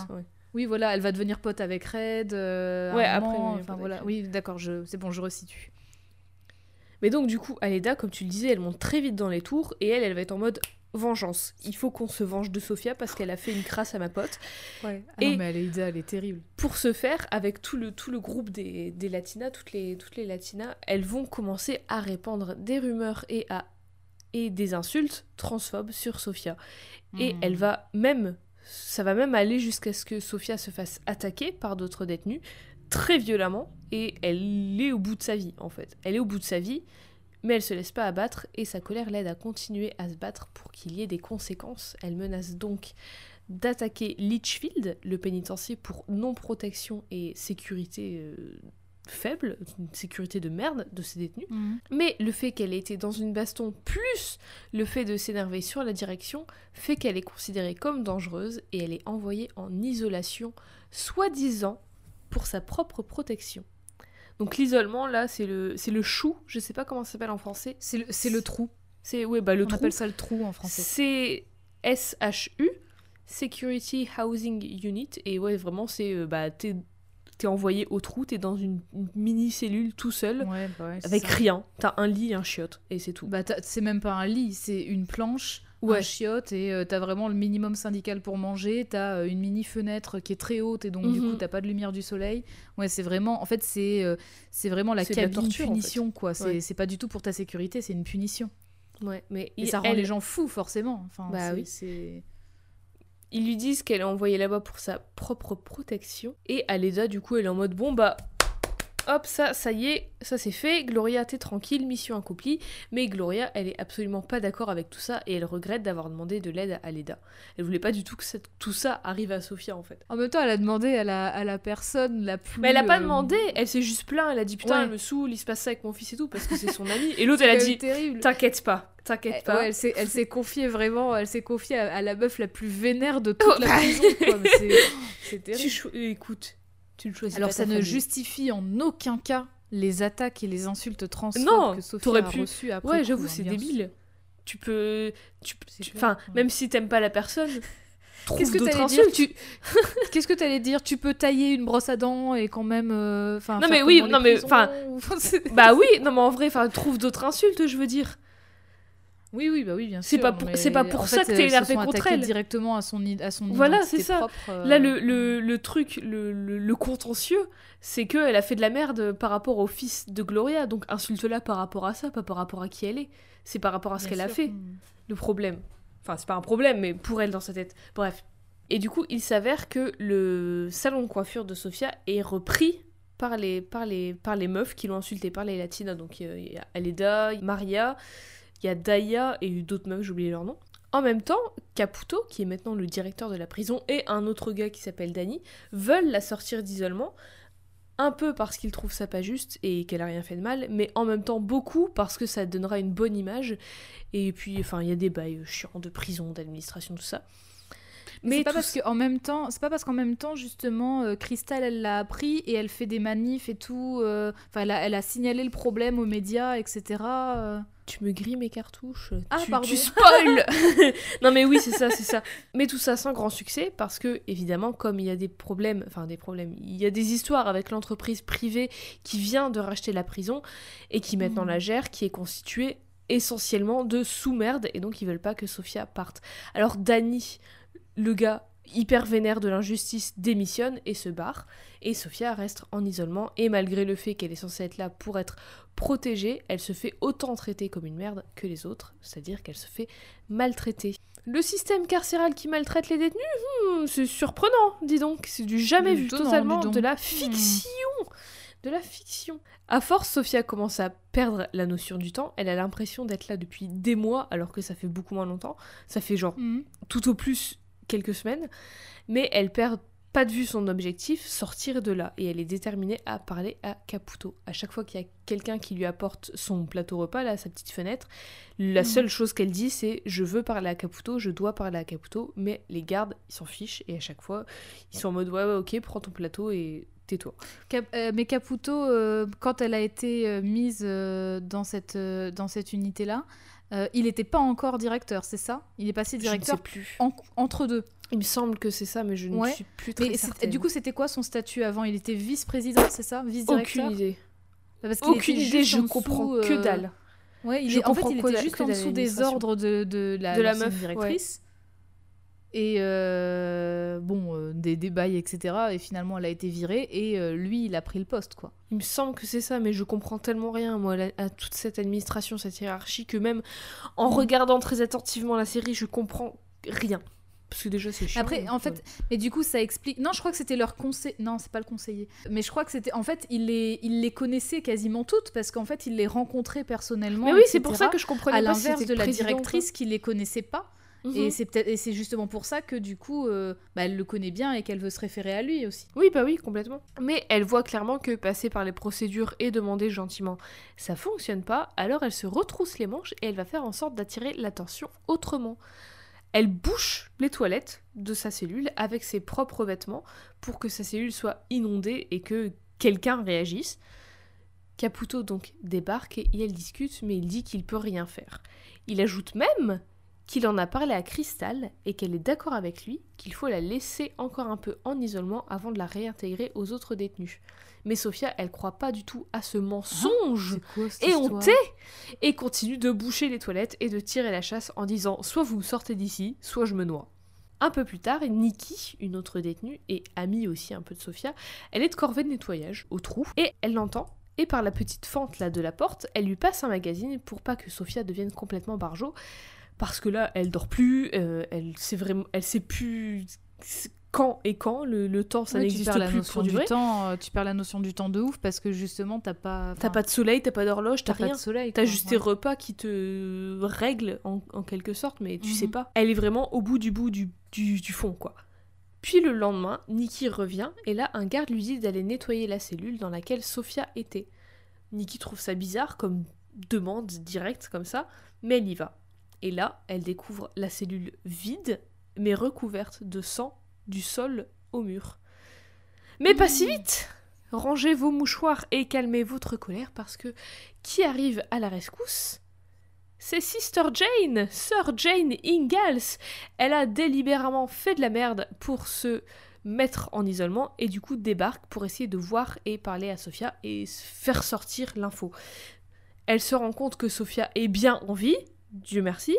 Oui, voilà, elle va devenir pote avec Red. Euh, ouais, après. Enfin, voilà. Oui, d'accord, je... c'est bon, je resitue. Mais donc, du coup, Aleda, comme tu le disais, elle monte très vite dans les tours et elle, elle va être en mode vengeance. Il faut qu'on se venge de Sophia parce qu'elle a fait une crasse à ma pote. Ouais. Ah et non, mais Aleda, elle est terrible. Pour ce faire, avec tout le, tout le groupe des, des latinas, toutes les, toutes les latinas, elles vont commencer à répandre des rumeurs et à et des insultes transphobes sur Sophia. Et hmm. elle va même, ça va même aller jusqu'à ce que Sophia se fasse attaquer par d'autres détenus très violemment et elle est au bout de sa vie en fait. Elle est au bout de sa vie, mais elle se laisse pas abattre et sa colère l'aide à continuer à se battre pour qu'il y ait des conséquences. Elle menace donc d'attaquer Litchfield, le pénitencier pour non-protection et sécurité euh, faible, une sécurité de merde de ses détenus. Mhm. Mais le fait qu'elle ait été dans une baston, plus le fait de s'énerver sur la direction, fait qu'elle est considérée comme dangereuse et elle est envoyée en isolation, soi-disant pour sa propre protection. Donc l'isolement, là, c'est le, c'est le chou, je sais pas comment ça s'appelle en français. C'est le, c'est le trou. C'est ouais, bah, le On trou. appelle ça le trou en français. C'est SHU, Security Housing Unit. Et ouais, vraiment, c'est euh, bah, t'es, t'es envoyé au trou, t'es dans une, une mini-cellule tout seul, Ouais, bah ouais, avec ça. rien. T'as un lit, un chiotte, et c'est tout. Bah, c'est même pas un lit, c'est une planche, Ouais. un chiotte, et euh, t'as vraiment le minimum syndical pour manger. T'as euh, une mini fenêtre qui est très haute, et donc du Mhm. coup, t'as pas de lumière du soleil. Ouais, c'est vraiment. En fait, c'est euh, c'est vraiment la cabine torture, en fait. punition, quoi. C'est pas du tout pour ta sécurité, c'est une punition. Ouais, mais Et il- ça rend elle- les gens fous, forcément. Enfin, Bah oui. c'est- Ils lui disent qu'elle est envoyée là-bas pour sa propre protection. Et Aleda, du coup, elle est en mode bon, bah. Hop, ça, ça y est, ça c'est fait. Gloria, t'es tranquille, mission accomplie. Mais Gloria, elle est absolument pas d'accord avec tout ça et elle regrette d'avoir demandé de l'aide à Aleda. Elle voulait pas du tout que cette- tout ça arrive à Sophia en fait. En même temps, elle a demandé à la, à la personne la plus. Mais elle a pas euh, demandé, elle s'est juste plaint. Elle a dit putain, Ouais. elle me saoule, il se passe ça avec mon fils et tout parce que c'est son ami. Et l'autre, elle a dit t'inquiète pas, t'inquiète pas. ouais, elle s'est confiée vraiment, elle s'est confiée à, à la meuf la plus vénère de toute Oh, la prison. c'est- Tu terrible. euh, écoute, tu le choisis Alors pas ça ne famille. justifie en aucun cas les attaques et les insultes transphobes Non, que Sophie a pu- reçues après. Ouais, j'avoue, hein, c'est bien débile. Tu peux. Tu, Enfin, ouais. même si t'aimes pas la personne, trouve Qu'est-ce que t'allais dire? Tu... Qu'est-ce que t'allais dire? Tu peux tailler une brosse à dents et quand même. euh, Enfin. Non, mais oui, non, mais, enfin, Bah oui, non, mais en vrai, enfin, trouve d'autres insultes, je veux dire. Oui, oui, bah oui, bien C'est sûr. pas non, pour- c'est pas pour ça fait, que t'es se énervé contre elle. directement à son, à son Voilà, c'est ça. propre, euh, Là, le, le, le truc, le, le, le contentieux, c'est qu'elle a fait de la merde par rapport au fils de Gloria, donc insulte-la par rapport à ça, pas par rapport à qui elle est. C'est par rapport à ce qu'elle a fait. Mm. le problème. Enfin, c'est pas un problème, mais pour elle dans sa tête. Bref. Et du coup, il s'avère que le salon de coiffure de Sofia est repris par les, par les, par les meufs qui l'ont insulté, par les latinas. Donc il y a Aleda, Maria, il y a Daya et d'autres meufs, j'ai oublié leur nom. En même temps, Caputo, qui est maintenant le directeur de la prison, et un autre gars qui s'appelle Danny, veulent la sortir d'isolement. Un peu parce qu'ils trouvent ça pas juste et qu'elle a rien fait de mal, mais en même temps beaucoup parce que ça donnera une bonne image et puis, enfin, il y a des bails chiants de prison, d'administration, tout ça. Mais c'est pas parce qu'en même temps, c'est pas parce qu'en même temps justement, euh, Crystal elle l'a appris et elle fait des manifs et tout. euh, Enfin, elle, a, elle a signalé le problème aux médias, etc. euh. Tu me grilles mes cartouches. Ah, tu, pardon. tu spoil Non mais oui, c'est ça, c'est ça. Mais tout ça sans grand succès parce que, évidemment, comme il y a des problèmes, enfin des problèmes, il y a des histoires avec l'entreprise privée qui vient de racheter la prison et qui maintenant Mhm. la gère, qui est constituée essentiellement de sous-merde et donc ils veulent pas que Sophia parte. Alors Danny, le gars hyper vénère de l'injustice, démissionne et se barre. Et Sophia reste en isolement et malgré le fait qu'elle est censée être là pour être protégée, elle se fait autant traiter comme une merde que les autres, c'est-à-dire qu'elle se fait maltraiter. Le système carcéral qui maltraite les détenus, hmm, c'est surprenant, dis donc, c'est du jamais vu, totalement de la Hmm. fiction. De la fiction. À force, Sophia commence à perdre la notion du temps. Elle a l'impression d'être là depuis des mois, alors que ça fait beaucoup moins longtemps. Ça fait genre Mhm. tout au plus quelques semaines, mais elle perd pas de vue son objectif, sortir de là, et elle est déterminée à parler à Caputo. À chaque fois qu'il y a quelqu'un qui lui apporte son plateau repas, là, sa petite fenêtre, la Mhm. seule chose qu'elle dit, c'est je veux parler à Caputo, je dois parler à Caputo, mais les gardes, ils s'en fichent, et à chaque fois, ils sont en mode ouais, ouais, ok, prends ton plateau et tais-toi. Cap- euh, mais Caputo, euh, quand elle a été euh, mise dans cette, dans cette unité-là, euh, il n'était pas encore directeur, c'est ça? Il est passé Je ne sais directeur plus. en- entre deux. Il me semble que c'est ça, mais je ne Ouais. suis plus très Mais certaine. du coup, c'était quoi son statut avant? Il était vice-président, c'est ça? Vice-directeur? Aucune idée. Parce qu'il Aucune idée, je dessous, comprends euh, que dalle. Ouais, il Je est, en fait, il était juste en dessous des ordres de, de la, De la meuf, directrice. Et euh, bon, euh, des débails, etc. Et finalement, elle a été virée et euh, lui, il a pris le poste, quoi. Il me semble que c'est ça, mais je comprends tellement rien, moi, à, la- à toute cette administration, cette hiérarchie, que même en regardant très attentivement la série, je comprends rien. Parce que déjà, c'est chiant. Après, en fait, mais du coup, ça explique. Non, je crois que c'était leur conseil. Non, c'est pas le conseiller. Mais je crois que c'était. En fait, il les, il les connaissait quasiment toutes parce qu'en fait, il les rencontrait personnellement. Mais oui, c'est pour ça que je comprenais À pas si l'inverse de la directrice qui les connaissait pas Et Mhm. c'est peut-être et c'est justement pour ça que du coup, euh, bah, elle le connaît bien et qu'elle veut se référer à lui aussi. Oui, bah oui, complètement. Mais elle voit clairement que passer par les procédures et demander gentiment, ça fonctionne pas, alors elle se retrousse les manches et elle va faire en sorte d'attirer l'attention autrement. Elle bouche les toilettes de sa cellule avec ses propres vêtements pour que sa cellule soit inondée et que quelqu'un réagisse. Caputo donc débarque et elle discute, mais il dit qu'il peut rien faire. Il ajoute même qu'il en a parlé à Crystal et qu'elle est d'accord avec lui, qu'il faut la laisser encore un peu en isolement avant de la réintégrer aux autres détenus. Mais Sophia, elle croit pas du tout à ce mensonge quoi cette et et continue de boucher les toilettes et de tirer la chasse en disant soit vous sortez d'ici, soit je me noie. Un peu plus tard, Nikki, une autre détenue et amie aussi un peu de Sophia, elle est de corvée de nettoyage au trou et elle l'entend et par la petite fente là de la porte, elle lui passe un magazine pour pas que Sophia devienne complètement barjot parce que là, elle dort plus, euh, elle sait vraiment, elle sait plus quand et quand le, le temps ça n'existe perds la plus notion pour du du vrai. temps. euh, tu perds la notion du temps de ouf parce que justement t'as pas. T'as pas de soleil, t'as pas d'horloge, t'as pas rien. de soleil. T'as juste ouais. tes repas qui te règlent en, en quelque sorte, mais tu Mhm. sais pas. Elle est vraiment au bout du bout du, du, du fond, quoi. Puis le lendemain, Nikki revient et là, un garde lui dit d'aller nettoyer la cellule dans laquelle Sophia était. Nikki trouve ça bizarre comme demande directe comme ça, mais elle y va. Et là, elle découvre la cellule vide, mais recouverte de sang du sol au mur. Mais pas si vite Rangez vos mouchoirs et calmez votre colère parce que qui arrive à la rescousse? C'est Sister Jane, Sir Jane Ingalls. Elle a délibérément fait de la merde pour se mettre en isolement et du coup débarque pour essayer de voir et parler à Sophia et faire sortir l'info. Elle se rend compte que Sophia est bien en vie, Dieu merci,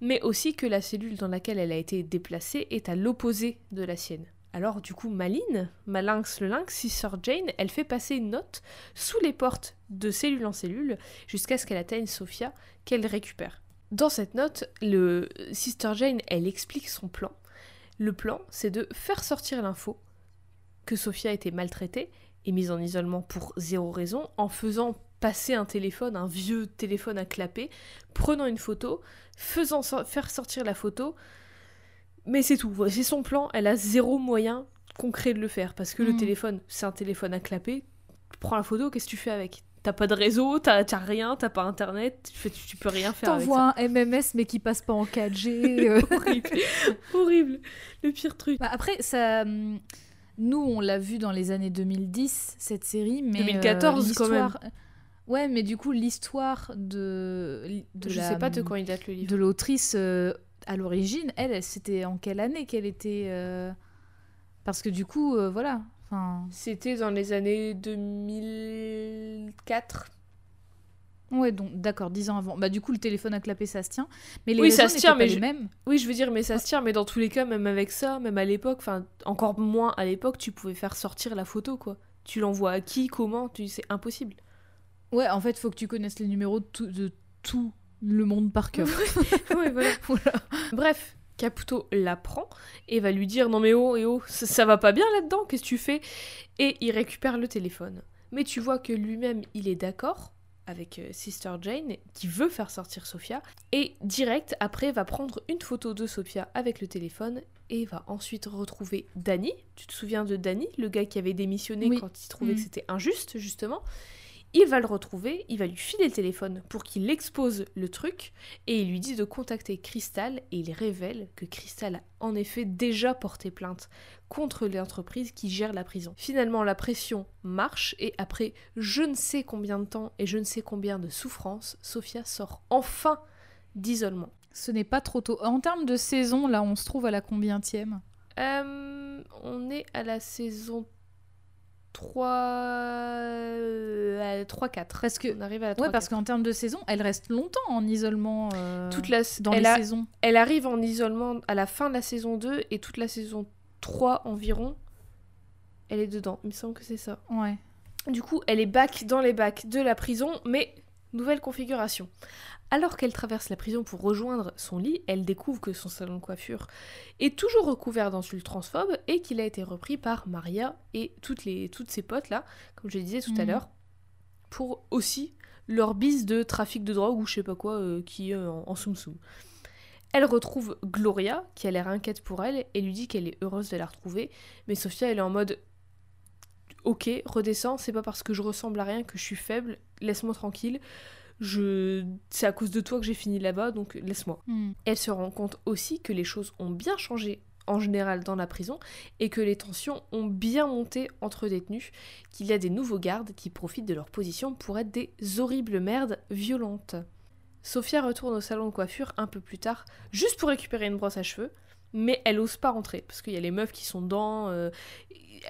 mais aussi que la cellule dans laquelle elle a été déplacée est à l'opposé de la sienne. Alors du coup, Maline, Malinx le lynx, Sister Jane, elle fait passer une note sous les portes de cellule en cellule jusqu'à ce qu'elle atteigne Sophia, qu'elle récupère. Dans cette note, le Sister Jane, elle explique son plan. Le plan, c'est de faire sortir l'info que Sophia était maltraitée et mise en isolement pour zéro raison en faisant passer un téléphone, un vieux téléphone à clapper, prenant une photo, faisant so- faire sortir la photo. Mais c'est tout, c'est son plan, elle a zéro moyen concret de le faire parce que le Mhm. téléphone, c'est un téléphone à clapper. Tu prends la photo, qu'est-ce que tu fais avec? T'as pas de réseau, t'as rien, t'as pas internet, tu, peux rien faire. T'envoies un MMS mais qui passe pas en 4G. euh. horrible, horrible, le pire truc. Bah, après, ça. hum, Nous, on l'a vu dans les années 2010, cette série, mais. 2014 euh, quand même. Ouais, mais du coup, l'histoire de. de Je la- sais pas de quand il date le livre. De l'autrice euh, à l'origine, elle, c'était en quelle année qu'elle était. euh, Parce que du coup, euh, voilà. Enfin. C'était dans les années 2004. Ouais, donc d'accord, 10 ans avant. Bah du coup, le téléphone à clapper, ça se tient. Mais les Oui, ça se tient, mais je- mêmes. Oui, je veux dire, mais ça se tient, mais dans tous les cas, même avec ça, même à l'époque, enfin, encore moins à l'époque, tu pouvais faire sortir la photo, quoi. Tu l'envoies à qui, comment, tu... c'est impossible. Ouais, en fait, faut que tu connaisses les numéros de tout, de tout le monde par cœur. ouais, voilà. voilà. Bref, Caputo l'apprend et va lui dire non mais oh et oh ça, ça va pas bien là-dedans qu'est-ce que tu fais? Et il récupère le téléphone mais tu vois que lui-même il est d'accord avec euh, Sister Jane qui veut faire sortir Sophia et direct après va prendre une photo de Sophia avec le téléphone et va ensuite retrouver Danny tu te souviens de Danny le gars qui avait démissionné Oui. quand il trouvait Mm. que c'était injuste justement? Il va le retrouver, il va lui filer le téléphone pour qu'il expose le truc, et il lui dit de contacter Crystal, et il révèle que Crystal a en effet déjà porté plainte contre l'entreprise qui gère la prison. Finalement, la pression marche, et après je ne sais combien de temps et je ne sais combien de souffrances, Sophia sort enfin d'isolement. Ce n'est pas trop tôt. En termes de saison, là, on se trouve à la combientième? Euh, on est à la saison 3... 3-4. Parce que- On arrive à la 3-4. Ouais, parce qu'en termes de saison, elle reste longtemps en isolement euh, Toute la... dans elle les a- saisons. Elle arrive en isolement à la fin de la saison 2 et toute la saison 3 environ, elle est dedans. Il me semble que c'est ça. Ouais. Du coup, elle est back dans les bacs de la prison, mais nouvelle configuration. Alors qu'elle traverse la prison pour rejoindre son lit, elle découvre que son salon de coiffure est toujours recouvert d'insultes transphobes et qu'il a été repris par Maria et toutes, les, toutes ses potes là, comme je disais tout à Mhm. l'heure, pour aussi leur bise de trafic de drogue ou je sais pas quoi euh, qui est en, en soum soum. Elle retrouve Gloria, qui a l'air inquiète pour elle, et lui dit qu'elle est heureuse de la retrouver. Mais Sophia, elle est en mode Ok, redescends, c'est pas parce que je ressemble à rien que je suis faible, laisse-moi tranquille. Je... C'est à cause de toi que j'ai fini là-bas, donc laisse-moi. Hmm. Elle se rend compte aussi que les choses ont bien changé en général dans la prison et que les tensions ont bien monté entre détenus, qu'il y a des nouveaux gardes qui profitent de leur position pour être des horribles merdes violentes. Sophia retourne au salon de coiffure un peu plus tard, juste pour récupérer une brosse à cheveux, mais elle ose pas rentrer parce qu'il y a les meufs qui sont dedans. euh,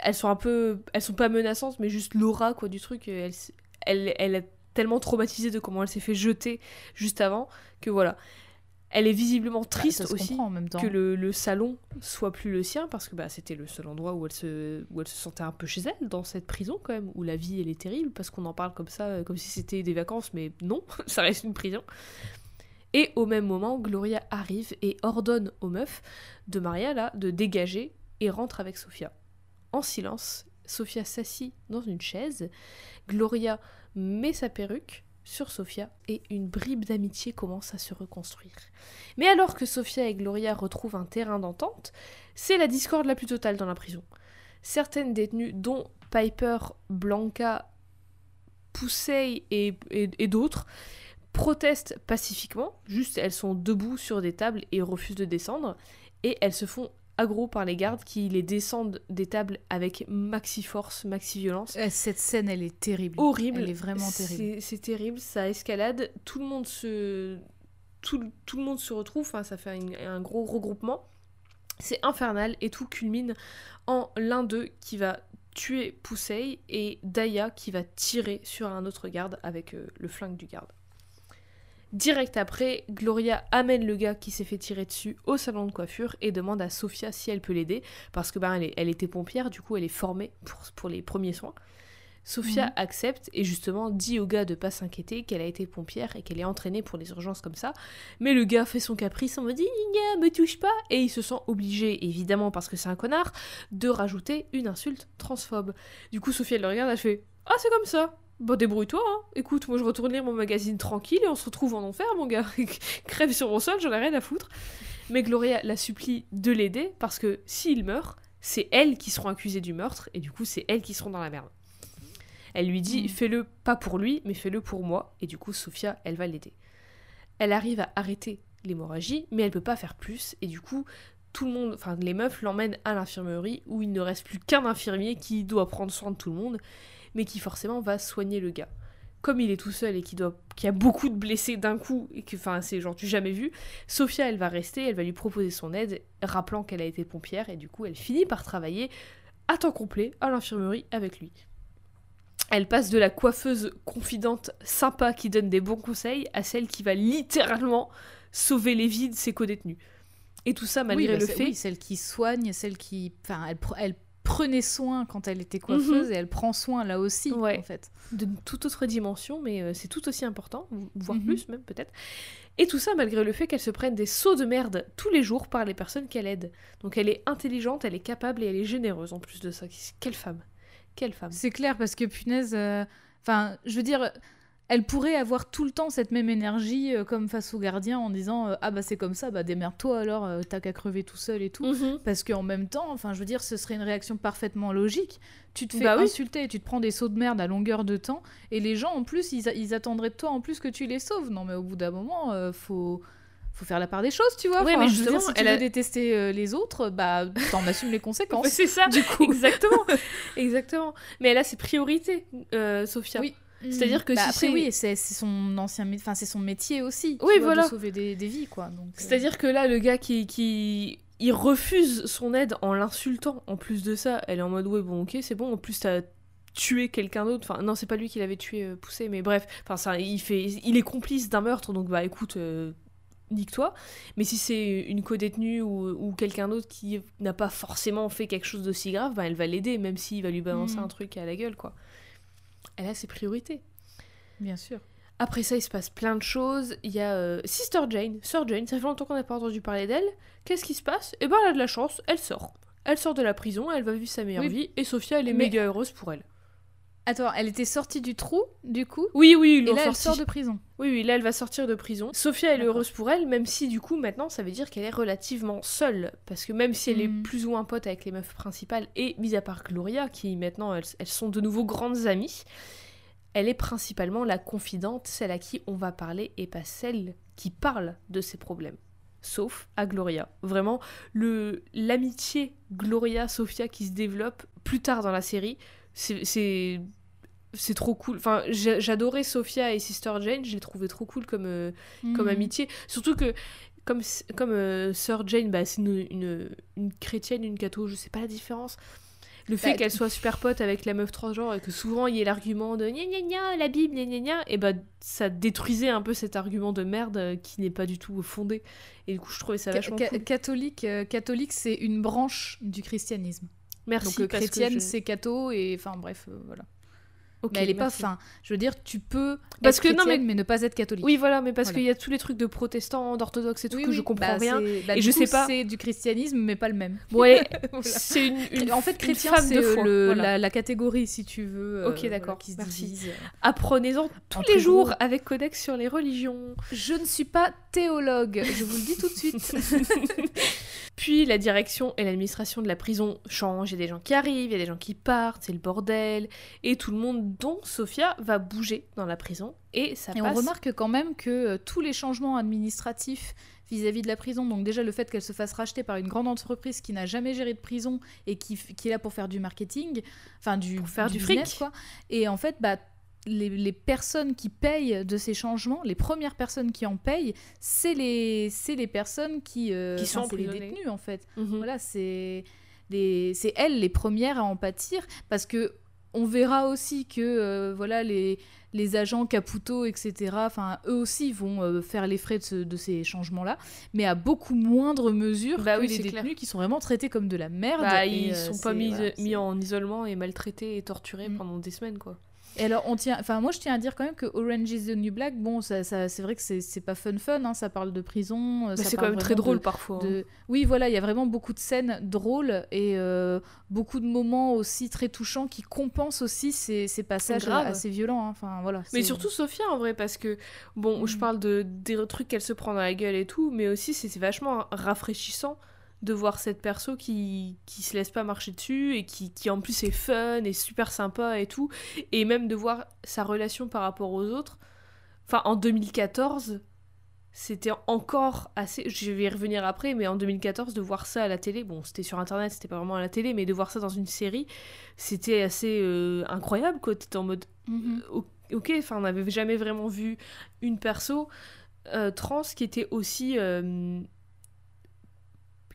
elles sont un peu, elles sont pas menaçantes, mais juste l'aura quoi du truc. Elle, s- elle, elle est tellement traumatisée de comment elle s'est fait jeter juste avant que voilà. Elle est visiblement Bah, triste aussi comprend en même temps. que le, le salon soit plus le sien parce que bah, c'était le seul endroit où elle, se, où elle se sentait un peu chez elle dans cette prison quand même où la vie elle est terrible parce qu'on en parle comme ça euh, comme si c'était des vacances mais non ça reste une prison et au même moment Gloria arrive et ordonne aux meufs de Maria là de dégager et rentre avec Sophia en silence Sophia s'assit dans une chaise Gloria met sa perruque sur Sophia et une bribe d'amitié commence à se reconstruire. Mais alors que Sophia et Gloria retrouvent un terrain d'entente, c'est la discorde la plus totale dans la prison. Certaines détenues, dont Piper, Blanca, Poussey et, et- et d'autres, protestent pacifiquement, juste elles sont debout sur des tables et refusent de descendre, et elles se font aggro par les gardes qui les descendent des tables avec maxi force, maxi violence Euh, Cette scène, elle est terrible. horrible. Elle est vraiment terrible. C'est- terrible, ça escalade, tout le monde se, tout, le- tout le monde se retrouve, enfin, ça fait un, un gros regroupement. C'est infernal et tout culmine en l'un d'eux qui va tuer Poussey et Daya qui va tirer sur un autre garde avec euh, le flingue du garde. Direct après, Gloria amène le gars qui s'est fait tirer dessus au salon de coiffure et demande à Sophia si elle peut l'aider parce que ben, elle, est- elle était pompière, du coup elle est formée pour, pour les premiers soins. Sophia Mhm. accepte et justement dit au gars de pas s'inquiéter qu'elle a été pompière et qu'elle est entraînée pour les urgences comme ça. Mais le gars fait son caprice en mode Gna, me touche pas et il se sent obligé, évidemment parce que c'est un connard, de rajouter une insulte transphobe. Du coup Sophia elle le regarde, elle fait Ah c'est comme ça Bon débrouille-toi, hein. écoute, moi je retourne lire mon magazine tranquille et on se retrouve en enfer mon gars. Crève sur mon sol, j'en ai rien à foutre. Mais Gloria la supplie de l'aider parce que s'il meurt, c'est elles qui seront accusées du meurtre et du coup c'est elles qui seront dans la merde. Elle lui dit Mhm. fais-le pas pour lui, mais fais-le pour moi. Et du coup, Sophia, elle va l'aider. Elle arrive à arrêter l'hémorragie, mais elle peut pas faire plus. Et du coup, tout le monde, enfin les meufs l'emmènent à l'infirmerie où il ne reste plus qu'un infirmier qui doit prendre soin de tout le monde, mais qui forcément va soigner le gars. Comme il est tout seul et qu'il doit, qu'il y a beaucoup de blessés d'un coup et que, enfin, c'est genre du jamais vu. Sophia, elle va rester, elle va lui proposer son aide, rappelant qu'elle a été pompière et du coup, elle finit par travailler à temps complet à l'infirmerie avec lui. Elle passe de la coiffeuse confidente sympa qui donne des bons conseils à celle qui va littéralement sauver les vies de ses co-détenus. Et tout ça malgré oui, bah, le fait oui, celle qui soigne, celle qui. Enfin, elle prenait soin quand elle était coiffeuse Mhm. et elle prend soin là aussi, Ouais. en fait. d'une toute autre dimension, mais euh, c'est tout aussi important, voire Mhm. plus même peut-être. Et tout ça malgré le fait qu'elle se prenne des sauts de merde tous les jours par les personnes qu'elle aide. Donc elle est intelligente, elle est capable et elle est généreuse en plus de ça. Quelle femme Quelle femme C'est clair parce que punaise. euh, Enfin, je veux dire. Elle pourrait avoir tout le temps cette même énergie euh, comme face au gardien en disant euh, ah bah c'est comme ça bah démerde-toi alors euh, t'as qu'à crever tout seul et tout Mhm. parce qu'en même temps enfin je veux dire ce serait une réaction parfaitement logique tu te fais Bah oui. insulter tu te prends des sauts de merde à longueur de temps et les gens en plus ils, attendraient de toi en plus que tu les sauves non mais au bout d'un moment faut faut faire la part des choses tu vois Enfin, mais je veux dire, justement, si tu elle veux a- détester les autres bah t'en assumes les conséquences c'est ça, du coup exactement, exactement. Mais elle a ses priorités, Sophia. Oui. C'est-à-dire que Bah, si après c'est- oui c'est son ancien enfin c'est son métier aussi Oui, vois, voilà. de sauver des, des vies quoi euh, C'est-à-dire que là, le gars qui, qui il refuse son aide en l'insultant. En plus de ça, elle est en mode ouais bon ok c'est bon. En plus t'as tué quelqu'un d'autre. Enfin non c'est pas lui qui l'avait tué euh, poussé mais bref. Enfin ça il fait il est complice d'un meurtre donc bah écoute euh, nique-toi. Mais si c'est une co-détenue ou, ou quelqu'un d'autre qui n'a pas forcément fait quelque chose d'aussi grave, bah elle va l'aider même s'il va lui balancer Mhm. un truc à la gueule quoi. Elle a ses priorités. bien sûr Après ça, il se passe plein de choses. Il y a euh, Sister Jane, Sœur Jane, ça fait longtemps qu'on n'a pas entendu parler d'elle. Qu'est-ce qui se passe? Eh ben, elle a de la chance, elle sort. Elle sort de la prison, elle va vivre sa meilleure Oui. vie, et Sophia, elle est Mais- méga heureuse pour elle. Attends, elle était sortie du trou, du coup Oui, oui, ils Et là, elle sort de prison. Oui, oui, là, elle va sortir de prison. Sophia, elle est heureuse pour elle, même si du coup, maintenant, ça veut dire qu'elle est relativement seule. Parce que même si elle est Mhm. plus ou moins pote avec les meufs principales, et mis à part Gloria, qui maintenant, elles, elles sont de nouveau grandes amies, elle est principalement la confidente, celle à qui on va parler, et pas celle qui parle de ses problèmes. Sauf à Gloria. Vraiment, le l'amitié Gloria-Sophia qui se développe plus tard dans la série, c'est- c'est trop cool. Enfin, j'ai- j'adorais Sophia et Sister Jane, je les trouvais trop cool comme, euh, comme Mhm. amitié. Surtout que, comme, comme euh, Sœur Jane, bah, c'est une, une, une chrétienne, une catho, je sais pas la différence. Le fait Bah, qu'elle soit super pote avec la meuf transgenre et que souvent il y ait l'argument de gna gna gna, la Bible, gna gna gna, et bah ça détruisait un peu cet argument de merde euh, qui n'est pas du tout fondé. Et du coup, je trouvais ça vachement ca- cool. Catholique, euh, catholique c'est une branche du christianisme. Merci. Donc parce que chrétienne, je- c'est catho, et enfin bref, voilà. Mais elle est pas fin. Je veux dire, tu peux Parce être que- non, chrétienne, mais... ne pas être catholique. Oui, voilà, mais parce Voilà. qu'il y a tous les trucs de protestants, d'orthodoxes et tout Oui, que oui. je comprends Bah, rien. bah, Et je coup, sais pas- C'est du christianisme, mais pas le même. Ouais, Voilà. c'est une, une- en fait, chrétien, c'est euh, voilà. la, la catégorie, si tu veux. euh, Ok, d'accord, qui se merci. divise. Apprenez-en tous Entre les jours gros. avec Codex sur les religions. Je ne suis pas théologue, je vous le dis tout de suite. Puis la direction et l'administration de la prison changent. Il y a des gens qui arrivent, il y a des gens qui partent, c'est le bordel. Et tout le monde, dont Sophia, va bouger dans la prison. Et ça Et on remarque quand même que euh, tous les changements administratifs vis-à-vis de la prison, donc déjà le fait qu'elle se fasse racheter par une grande entreprise qui n'a jamais géré de prison et qui, qui est là pour faire du marketing, enfin du, Pour faire du fric. quoi. Et en fait, bah, les, les personnes qui payent de ces changements, les premières personnes qui en payent, c'est les, les personnes qui, euh, Qui sont les détenus en fait. Mhm. Voilà, c'est c'est elles les premières à en pâtir parce que on verra aussi que euh, voilà les, les agents Caputo, etc. Enfin, eux aussi vont euh, faire les frais de, ce- de ces changements-là, mais à beaucoup moindre mesure Bah que oui, les détenus clair. qui sont vraiment traités comme de la merde. Bah, et, ils euh, sont pas mis, voilà, mis en isolement et maltraités et torturés Mm. pendant des semaines, quoi. Et alors, on tient, enfin, moi, je tiens à dire quand même que Orange is the New Black, bon, ça, ça- c'est vrai que c'est pas fun fun, hein, ça parle de prison. euh, c'est quand même très drôle de- parfois. hein. de- Oui, voilà, il y a vraiment beaucoup de scènes drôles et euh, beaucoup de moments aussi très touchants qui compensent aussi ces, ces passages Grave. assez violents. hein. Enfin, voilà. Mais surtout Sophia en vrai parce que bon je Mhm. parle de des trucs qu'elle se prend dans la gueule et tout mais aussi c'est vachement rafraîchissant de voir cette perso qui qui se laisse pas marcher dessus et qui, qui en plus est fun et super sympa et tout. Et même de voir sa relation par rapport aux autres. Enfin en 2014 c'était encore assez je vais y revenir après mais en 2014 de voir ça à la télé bon c'était sur internet c'était pas vraiment à la télé mais de voir ça dans une série c'était assez euh, incroyable quoi. T'étais en mode Mhm. o- ok, enfin on n'avait jamais vraiment vu une perso euh, trans qui était aussi euh,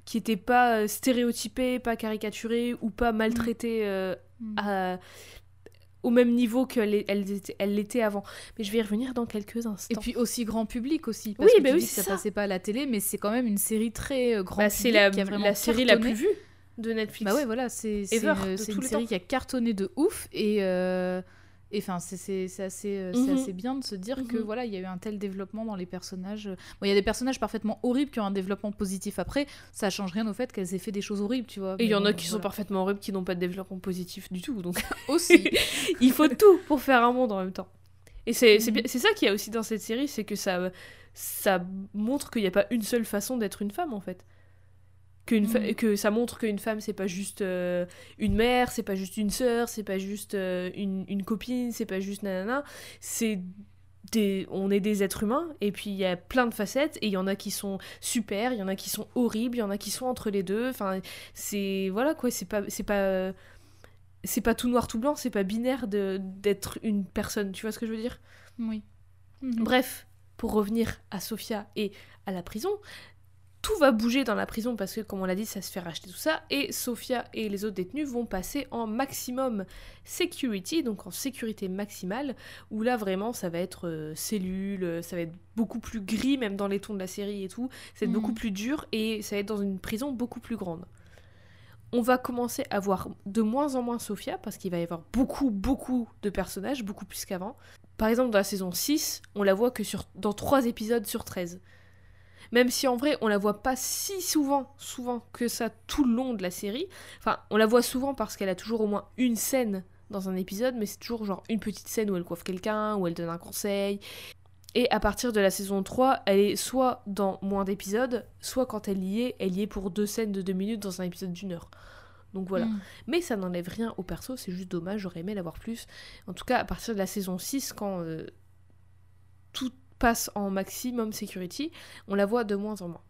qui était pas euh, stéréotypée, pas caricaturée ou pas maltraitée euh, Mhm. à- au même niveau qu'elle elle était- elle l'était avant. Mais je vais y revenir dans quelques instants. Et puis aussi grand public aussi. Parce Oui, que bah tu oui, dis que ça, ça. passait pas à la télé, mais c'est quand même une série très euh, grand Bah, public c'est la, qui a vraiment la série la cartonné. plus vue de Netflix. Bah ouais, voilà, c'est une, une série temps. qui a cartonné de ouf et euh, et enfin c'est assez euh, Mhm. assez bien de se dire que Mhm. voilà il y a eu un tel développement dans les personnages. Bon, il y a des personnages parfaitement horribles qui ont un développement positif après, ça change rien au fait qu'elles aient fait des choses horribles, tu vois. Et il y en a bon, qui sont parfaitement horribles, qui n'ont pas de développement positif du tout. Donc aussi. il faut tout pour faire un monde en même temps. Et c'est Mhm. c'est ça qu'il y a aussi dans cette série, c'est que ça, ça montre qu'il n'y a pas une seule façon d'être une femme en fait. Qu'une Mhm. Que ça montre qu'une femme c'est pas juste euh, une mère, c'est pas juste une sœur, c'est pas juste euh, une, une copine, c'est pas juste nanana. C'est des, on est des êtres humains et puis il y a plein de facettes et il y en a qui sont super, il y en a qui sont horribles, il y en a qui sont entre les deux. Enfin, c'est voilà quoi, c'est pas c'est pas c'est pas tout noir tout blanc, c'est pas binaire de d'être une personne, tu vois ce que je veux dire? Oui. Bref, pour revenir à Sofia et à la prison, tout va bouger dans la prison parce que, comme on l'a dit, ça se fait racheter tout ça. Et Sofia et les autres détenus vont passer en maximum security, donc en sécurité maximale, où là vraiment ça va être euh, cellule, euh, ça va être beaucoup plus gris, même dans les tons de la série et tout. Ça va être beaucoup plus dur et ça va être dans une prison beaucoup plus grande. On va commencer à voir de moins en moins Sofia parce qu'il va y avoir beaucoup, beaucoup de personnages, beaucoup plus qu'avant. Par exemple, dans la saison 6, on la voit que sur, dans 3 épisodes sur 13. Même si en vrai, on la voit pas si souvent, souvent que ça tout le long de la série. Enfin, on la voit souvent parce qu'elle a toujours au moins une scène dans un épisode, mais c'est toujours genre une petite scène où elle coiffe quelqu'un, où elle donne un conseil. Et à partir de la saison 3, elle est soit dans moins d'épisodes, soit quand elle y est, elle y est pour deux scènes de deux minutes dans un épisode d'une heure. Donc voilà. Mm. Mais ça n'enlève rien au perso, c'est juste dommage, j'aurais aimé l'avoir plus. En tout cas, à partir de la saison 6, quand euh, tout passe en maximum security, on la voit de moins en moins.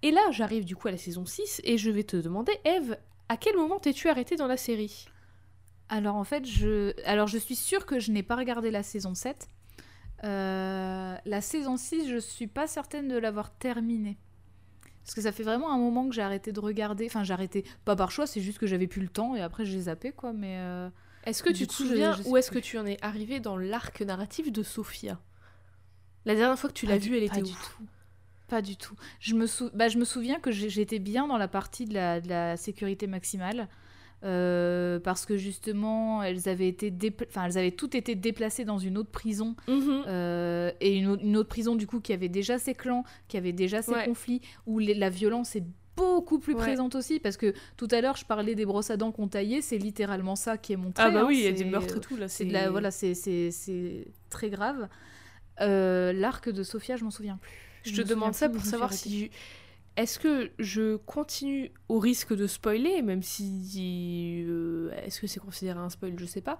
Et là, j'arrive du coup à la saison 6 et je vais te demander, Eve, à quel moment t'es-tu arrêtée dans la série? Alors en fait, je, alors, je suis sûre que je n'ai pas regardé la saison 7. Euh, la saison 6, je suis pas certaine de l'avoir terminée. Parce que ça fait vraiment un moment que j'ai arrêté de regarder. Enfin, j'ai arrêté, pas par choix, c'est juste que j'avais plus le temps et après j'ai zappé quoi. Mais euh, Est-ce que Du tu te je- souviens je où est-ce que tu en es arrivé dans l'arc narratif de Sophia? La dernière fois que tu Pas l'as du- vue, elle pas était du où tout. Pas du tout. Je me, sou- bah, je me souviens que j'étais bien dans la partie de la, de la sécurité maximale. euh, parce que justement, elles avaient, été dépla- enfin, elles avaient toutes été déplacées dans une autre prison. Mhm. euh, et une, au- une autre prison, du coup, qui avait déjà ses clans, qui avait déjà ses Ouais. conflits, où les- la violence est beaucoup plus Ouais. présente aussi. Parce que tout à l'heure, je parlais des brosses à dents qu'on taillait, c'est littéralement ça qui est montré. Ah bah hein, oui, il y a des meurtres et tout là. c'est la- voilà, c'est très grave. Euh, L'arc de Sophia, je m'en souviens plus. Je te demande ça pour savoir si. Est-ce que je continue au risque de spoiler, même si. euh, est-ce que c'est considéré un spoil Je sais pas.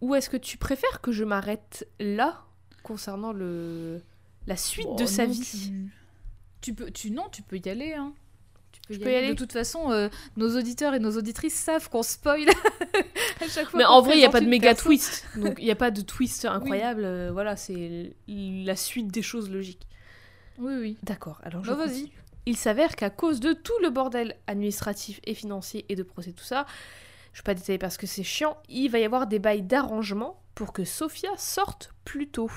Ou est-ce que tu préfères que je m'arrête là, concernant le la suite Bon, de sa non, vie? Tu, tu peux, tu non, tu peux y aller. Hein. Je peux y aller. De toute façon, euh, nos auditeurs et nos auditrices savent qu'on spoil à chaque fois. Mais en vrai, il n'y a pas de méga twist. Donc, il n'y a pas de twist incroyable. euh, voilà, c'est la suite des choses logiques. Oui, oui. D'accord, alors je Bah, vas-y. Il s'avère qu'à cause de tout le bordel administratif et financier et de procès, tout ça, je vais pas détailler parce que c'est chiant, il va y avoir des bails d'arrangement pour que Sophia sorte plus tôt.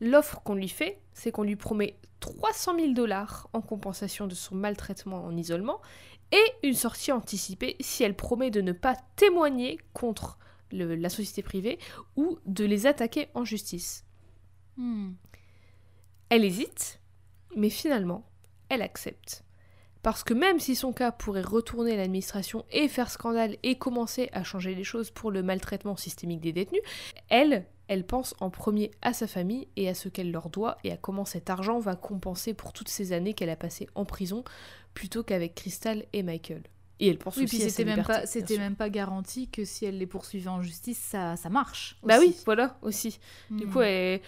L'offre qu'on lui fait, c'est qu'on lui promet 300 000 dollars en compensation de son maltraitement en isolement et une sortie anticipée si elle promet de ne pas témoigner contre le- la société privée ou de les attaquer en justice. Hmm. Elle hésite, mais finalement, elle accepte. Parce que même si son cas pourrait retourner l'administration et faire scandale et commencer à changer les choses pour le maltraitement systémique des détenus, elle, elle pense en premier à sa famille et à ce qu'elle leur doit et à comment cet argent va compenser pour toutes ces années qu'elle a passées en prison plutôt qu'avec Crystal et Michael. Et elle pense Oui, aussi puis à sa c'était même liberté, pas, c'était même pas garanti que si elle les poursuivait en justice, ça, ça marche. Bah oui, voilà, aussi. Du Hmm. coup, elle-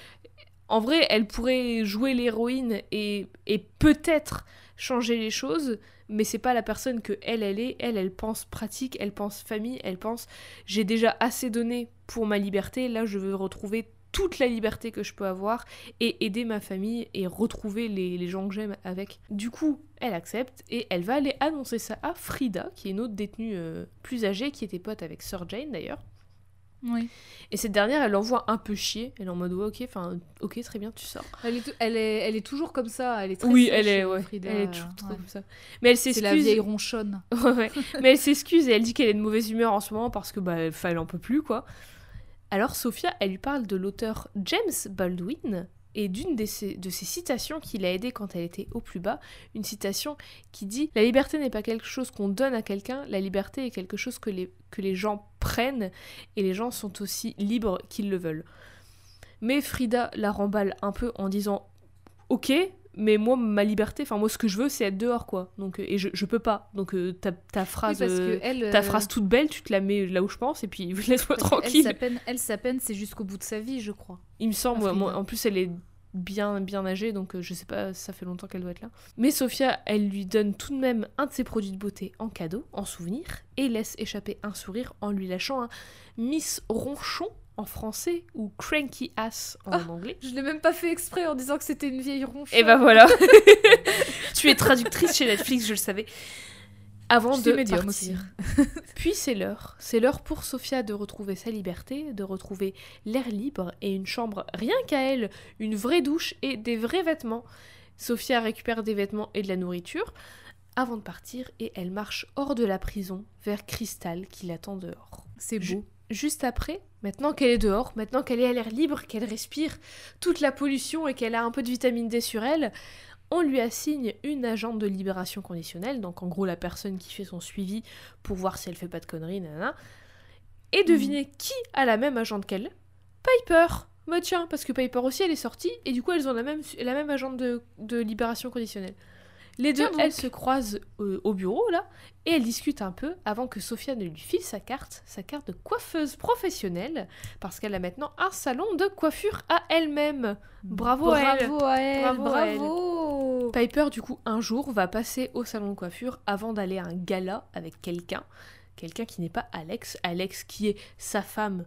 en vrai, elle pourrait jouer l'héroïne et, et peut-être changer les choses, mais c'est pas la personne que elle, elle est. Elle, elle pense pratique, elle pense famille, elle pense j'ai déjà assez donné pour ma liberté, là je veux retrouver toute la liberté que je peux avoir et aider ma famille et retrouver les, les gens que j'aime avec. Du coup, elle accepte et elle va aller annoncer ça à Frida, qui est une autre détenue euh, plus âgée, qui était pote avec Sir Jane d'ailleurs. Oui. Et cette dernière, elle l'envoie un peu chier. Elle est en mode ouais, ok, enfin, ok, très bien, tu sors. Elle est, elle, est, elle est toujours comme ça. Elle est très oui, elle est, ouais, Frida, elle est toujours trop ouais. comme ça. Mais elle C'est la s'excuse. vieille ronchonne. Ouais. Mais elle s'excuse et elle dit qu'elle est de mauvaise humeur en ce moment parce que bah, elle en peut plus quoi. Alors Sophia, elle lui parle de l'auteur James Baldwin et d'une de ses, de ses citations qui l'a aidée quand elle était au plus bas, une citation qui dit La liberté n'est pas quelque chose qu'on donne à quelqu'un, la liberté est quelque chose que les, que les gens prennent et les gens sont aussi libres qu'ils le veulent. Mais Frida la remballe un peu en disant Ok, mais moi, ma liberté, enfin moi ce que je veux c'est être dehors quoi. Donc, euh, et je, je peux pas. Donc euh, ta, phrase... euh, elle, ta phrase toute belle, tu te la mets là où je pense et puis laisse-moi Elle, tranquille. sa peine, elle, sa peine, c'est jusqu'au bout de sa vie, je crois. Il me semble, moi, en plus elle est bien bien âgée donc euh, je sais pas, ça fait longtemps qu'elle doit être là. Mais Sophia, elle lui donne tout de même un de ses produits de beauté en cadeau, en souvenir, et laisse échapper un sourire en lui lâchant un Miss Ronchon en français ou Cranky Ass en Ah. anglais. Je l'ai même pas fait exprès en disant que c'était une vieille ronchonne. Et ben voilà. tu es traductrice chez Netflix, je le savais. Avant Je de partir. Puis c'est l'heure. C'est l'heure pour Sophia de retrouver sa liberté, de retrouver l'air libre et une chambre rien qu'à elle, une vraie douche et des vrais vêtements. Sophia récupère des vêtements et de la nourriture avant de partir et elle marche hors de la prison vers Crystal qui l'attend dehors. C'est beau. Juste après, maintenant qu'elle est dehors, maintenant qu'elle est à l'air libre, qu'elle respire toute la pollution et qu'elle a un peu de vitamine D sur elle, on lui assigne une agente de libération conditionnelle, donc en gros la personne qui fait son suivi pour voir si elle fait pas de conneries, nanana. Et devinez qui a la même agente qu'elle Piper Bah tiens, parce que Piper aussi elle est sortie, et du coup elles ont la même, la même agente de, de libération conditionnelle. Les deux, elles se croisent euh, au bureau là, et elles discutent un peu avant que Sophia ne lui file sa carte, sa carte de coiffeuse professionnelle, parce qu'elle a maintenant un salon de coiffure à elle-même. Bravo, à elle. Bravo à elle. Bravo à elle. Bravo. Piper, du coup, un jour, va passer au salon de coiffure avant d'aller à un gala avec quelqu'un. Quelqu'un qui n'est pas Alex. Alex qui est sa femme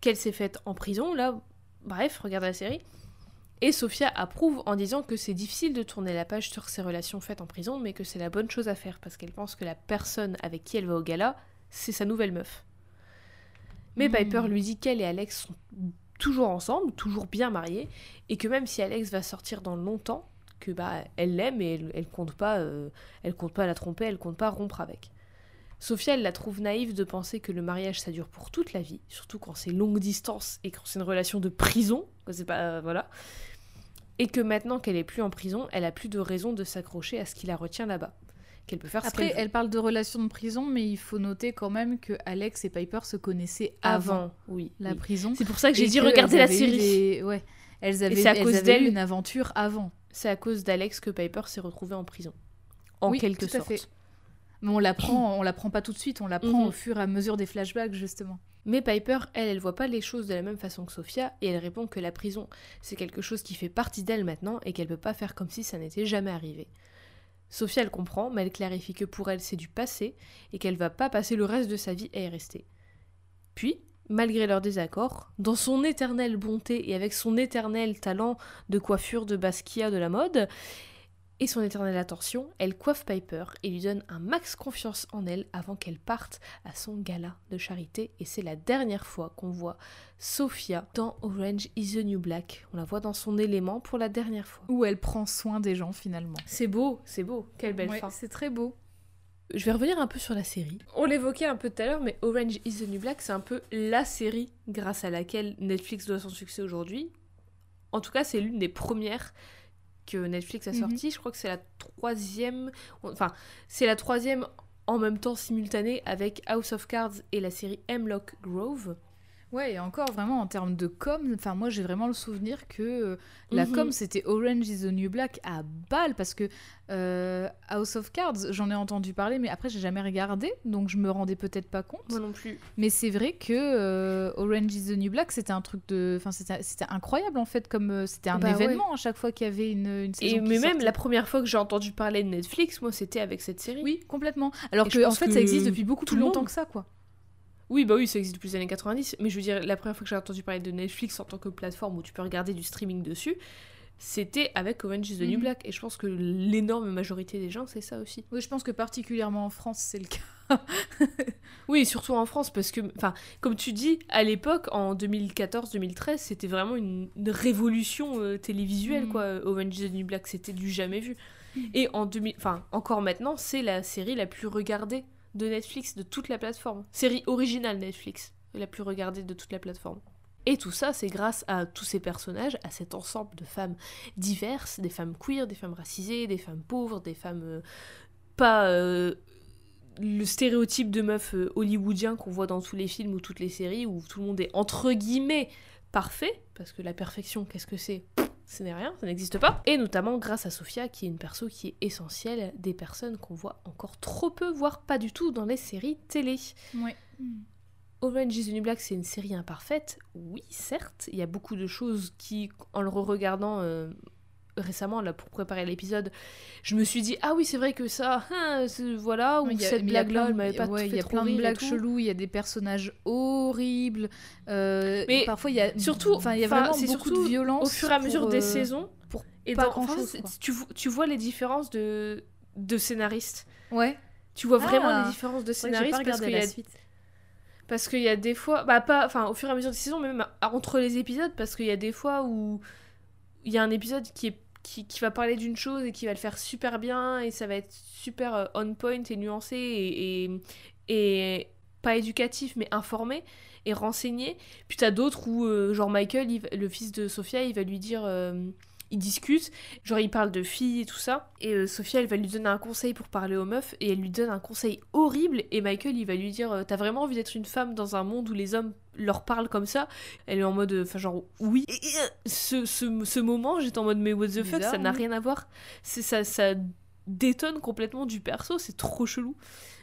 qu'elle s'est faite en prison. Là, bref, regarde la série. Et Sophia approuve en disant que c'est difficile de tourner la page sur ses relations faites en prison, mais que c'est la bonne chose à faire parce qu'elle pense que la personne avec qui elle va au gala, c'est sa nouvelle meuf. Mais Hmm. Piper lui dit qu'elle et Alex sont toujours ensemble, toujours bien mariés, et que même si Alex va sortir dans longtemps, que bah elle l'aime et elle, elle compte pas, euh, elle compte pas la tromper, elle compte pas rompre avec. Sophia, elle la trouve naïve de penser que le mariage ça dure pour toute la vie, surtout quand c'est longue distance et quand c'est une relation de prison, c'est pas euh, voilà, et que maintenant qu'elle est plus en prison, elle a plus de raison de s'accrocher à ce qui la retient là-bas, qu'elle peut faire ce Après, veut. elle parle de relations de prison, mais il faut noter quand même que Alex et Piper se connaissaient avant, avant, oui, la oui. prison. C'est pour ça que j'ai dit regardez la série. des- Ouais. Elles avaient, c'est à elles cause avaient d'elle. une aventure avant. C'est à cause d'Alex que Piper s'est retrouvée en prison, en Oui, quelque tout à sorte. fait. Mais on l'apprend, on l'apprend pas tout de suite, on l'apprend Mhm. au fur et à mesure des flashbacks justement. Mais Piper, elle, elle voit pas les choses de la même façon que Sophia, et elle répond que la prison, c'est quelque chose qui fait partie d'elle maintenant, et qu'elle peut pas faire comme si ça n'était jamais arrivé. Sophia, elle comprend, mais elle clarifie que pour elle, c'est du passé, et qu'elle va pas passer le reste de sa vie à y rester. Puis, malgré leur désaccord, dans son éternelle bonté et avec son éternel talent de coiffure de Basquiat de la mode, et son éternelle attention, elle coiffe Piper et lui donne un max confiance en elle avant qu'elle parte à son gala de charité. Et c'est la dernière fois qu'on voit Sophia dans Orange is the New Black. On la voit dans son élément pour la dernière fois. Où elle prend soin des gens finalement. C'est beau, c'est beau. Quelle belle Ouais, fin. c'est très beau. Je vais revenir un peu sur la série. On l'évoquait un peu tout à l'heure, mais Orange is the New Black, c'est un peu la série grâce à laquelle Netflix doit son succès aujourd'hui. En tout cas, c'est l'une des premières que Netflix a Mhm. sorti. Je crois que c'est la troisième. Enfin, c'est la troisième en même temps simultanée avec House of Cards et la série Hemlock Grove. Ouais, et encore vraiment en termes de com, enfin moi j'ai vraiment le souvenir que euh, la Mhm. com c'était Orange is the New Black à balle parce que euh, House of Cards j'en ai entendu parler mais après j'ai jamais regardé donc je me rendais peut-être pas compte. Moi non plus. Mais c'est vrai que euh, Orange is the New Black c'était un truc de, enfin c'était incroyable en fait comme c'était un Bah ouais. événement à chaque fois qu'il y avait une, une saison. Et même la première fois que j'ai entendu parler de Netflix, moi c'était avec cette série. Oui, complètement. Alors Et que en fait que ça existe depuis beaucoup plus longtemps monde- que ça quoi. Oui, bah oui, ça existe depuis les années 90, mais je veux dire, la première fois que j'ai entendu parler de Netflix en tant que plateforme où tu peux regarder du streaming dessus, c'était avec Orange is the New Mhm. Black. Et je pense que l'énorme majorité des gens, c'est ça aussi. Oui, je pense que particulièrement en France c'est le cas. Oui, surtout en France, parce que, enfin, comme tu dis, à l'époque, en 2014-2013, c'était vraiment une, une révolution euh, télévisuelle, Mhm. quoi. Orange is the New Black, c'était du jamais vu. Mhm. Et en 2000, enfin, encore maintenant, c'est la série la plus regardée de Netflix, de toute la plateforme. Série originale Netflix, la plus regardée de toute la plateforme. Et tout ça, c'est grâce à tous ces personnages, à cet ensemble de femmes diverses, des femmes queer, des femmes racisées, des femmes pauvres, des femmes euh, pas euh, le stéréotype de meuf euh, hollywoodien qu'on voit dans tous les films ou toutes les séries où tout le monde est entre guillemets parfait, parce que la perfection, qu'est-ce que c'est? Ce n'est rien, ça n'existe pas. Et notamment grâce à Sophia, qui est une perso qui est essentielle des personnes qu'on voit encore trop peu, voire pas du tout dans les séries télé. Ouais. Orange is the New Black, c'est une série imparfaite. Oui, certes, il y a beaucoup de choses qui, en le re-regardant euh, récemment, là, pour préparer l'épisode, je me suis dit, ah oui, c'est vrai que ça, hein, voilà, ou cette blague-là, plein de- elle m'avait pas ouais, fait il y a plein de blagues cheloues, il y a des personnages horribles. euh, Mais parfois il y a surtout, enfin il y a vraiment beaucoup surtout de violence Au fur et à mesure pour, des euh, saisons, pour et pas dans- grand-chose, enfin, quoi. tu, vo- tu vois les différences de, de scénaristes. Ouais. Tu vois vraiment Ah. les différences de scénaristes parce qu'il y a suite. Parce qu'il y a des fois, bah pas, enfin au fur et à mesure des saisons, mais même entre les épisodes, parce qu'il y a des fois où il y a un épisode qui est qui, qui va parler d'une chose et qui va le faire super bien et ça va être super euh, on point et nuancé et, et, pas éducatif mais informé et renseigné. Puis t'as d'autres où euh, genre Michael, le fils de Sophia, il va lui dire, euh, ils discutent, genre ils parlent de filles et tout ça, et euh, Sophia elle va lui donner un conseil pour parler aux meufs, et elle lui donne un conseil horrible, et Michael il va lui dire T'as vraiment envie d'être une femme dans un monde où les hommes leur parlent comme ça Elle est en mode, enfin genre oui. Et, ce, ce, ce moment j'étais en mode mais what the fuck, Bizarre, ça n'a oui. rien à voir, c'est ça, ça détonne complètement du perso, c'est trop chelou.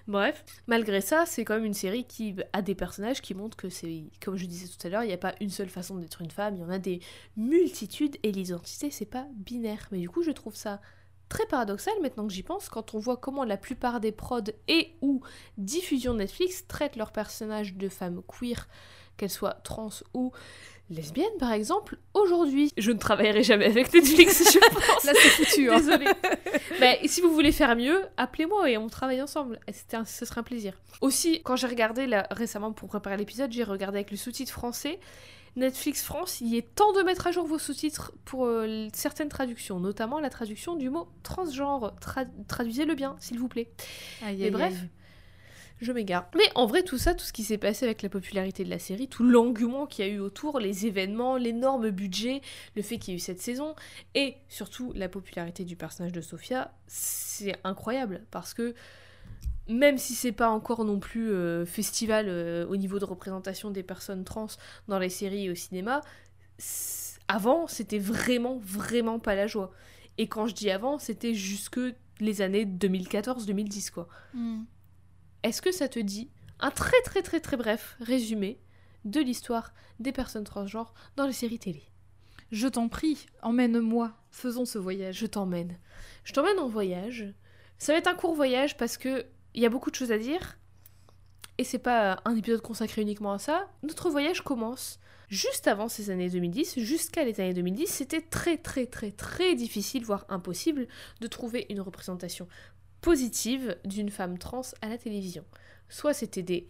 Bref, malgré ça, c'est quand même une série qui a des personnages qui montrent que c'est, comme je disais tout à l'heure, il n'y a pas une seule façon d'être une femme, il y en a des multitudes et l'identité c'est pas binaire. Mais du coup, je trouve ça très paradoxal maintenant que j'y pense quand on voit comment la plupart des prods et ou diffusions Netflix traitent leurs personnages de femmes queer, qu'elles soient trans ou lesbiennes par exemple. Aujourd'hui, je ne travaillerai jamais avec Netflix, je pense. Là, c'est foutu. hein. Désolée. Mais si vous voulez faire mieux, appelez-moi et on travaille ensemble. Un- ce serait un plaisir. Aussi, quand j'ai regardé là, récemment pour préparer l'épisode, j'ai regardé avec le sous-titre français. Netflix France, il est temps de mettre à jour vos sous-titres pour euh, certaines traductions, notamment la traduction du mot transgenre. Tra- Traduisez-le bien, s'il vous plaît. Aïe, Mais aïe, bref, aïe. Je m'égare. Mais en vrai, tout ça, tout ce qui s'est passé avec la popularité de la série, tout l'engouement qu'il y a eu autour, les événements, l'énorme budget, le fait qu'il y ait eu cette saison, et surtout la popularité du personnage de Sophia, c'est incroyable parce que même si c'est pas encore non plus euh, festival euh, au niveau de représentation des personnes trans dans les séries et au cinéma, avant c'était vraiment vraiment pas la joie. Et quand je dis avant, c'était jusque les années 2014-2010 quoi. Hmm. Est-ce que ça te dit un très très très très bref résumé de l'histoire des personnes transgenres dans les séries télé? Je t'en prie, emmène-moi. Faisons ce voyage. Je t'emmène. Je t'emmène en voyage. Ça va être un court voyage parce que il y a beaucoup de choses à dire. Et c'est pas un épisode consacré uniquement à ça. Notre voyage commence juste avant ces années 2010, jusqu'à les années 2010. C'était très très très très difficile, voire impossible, de trouver une représentation positive d'une femme trans à la télévision. Soit c'était des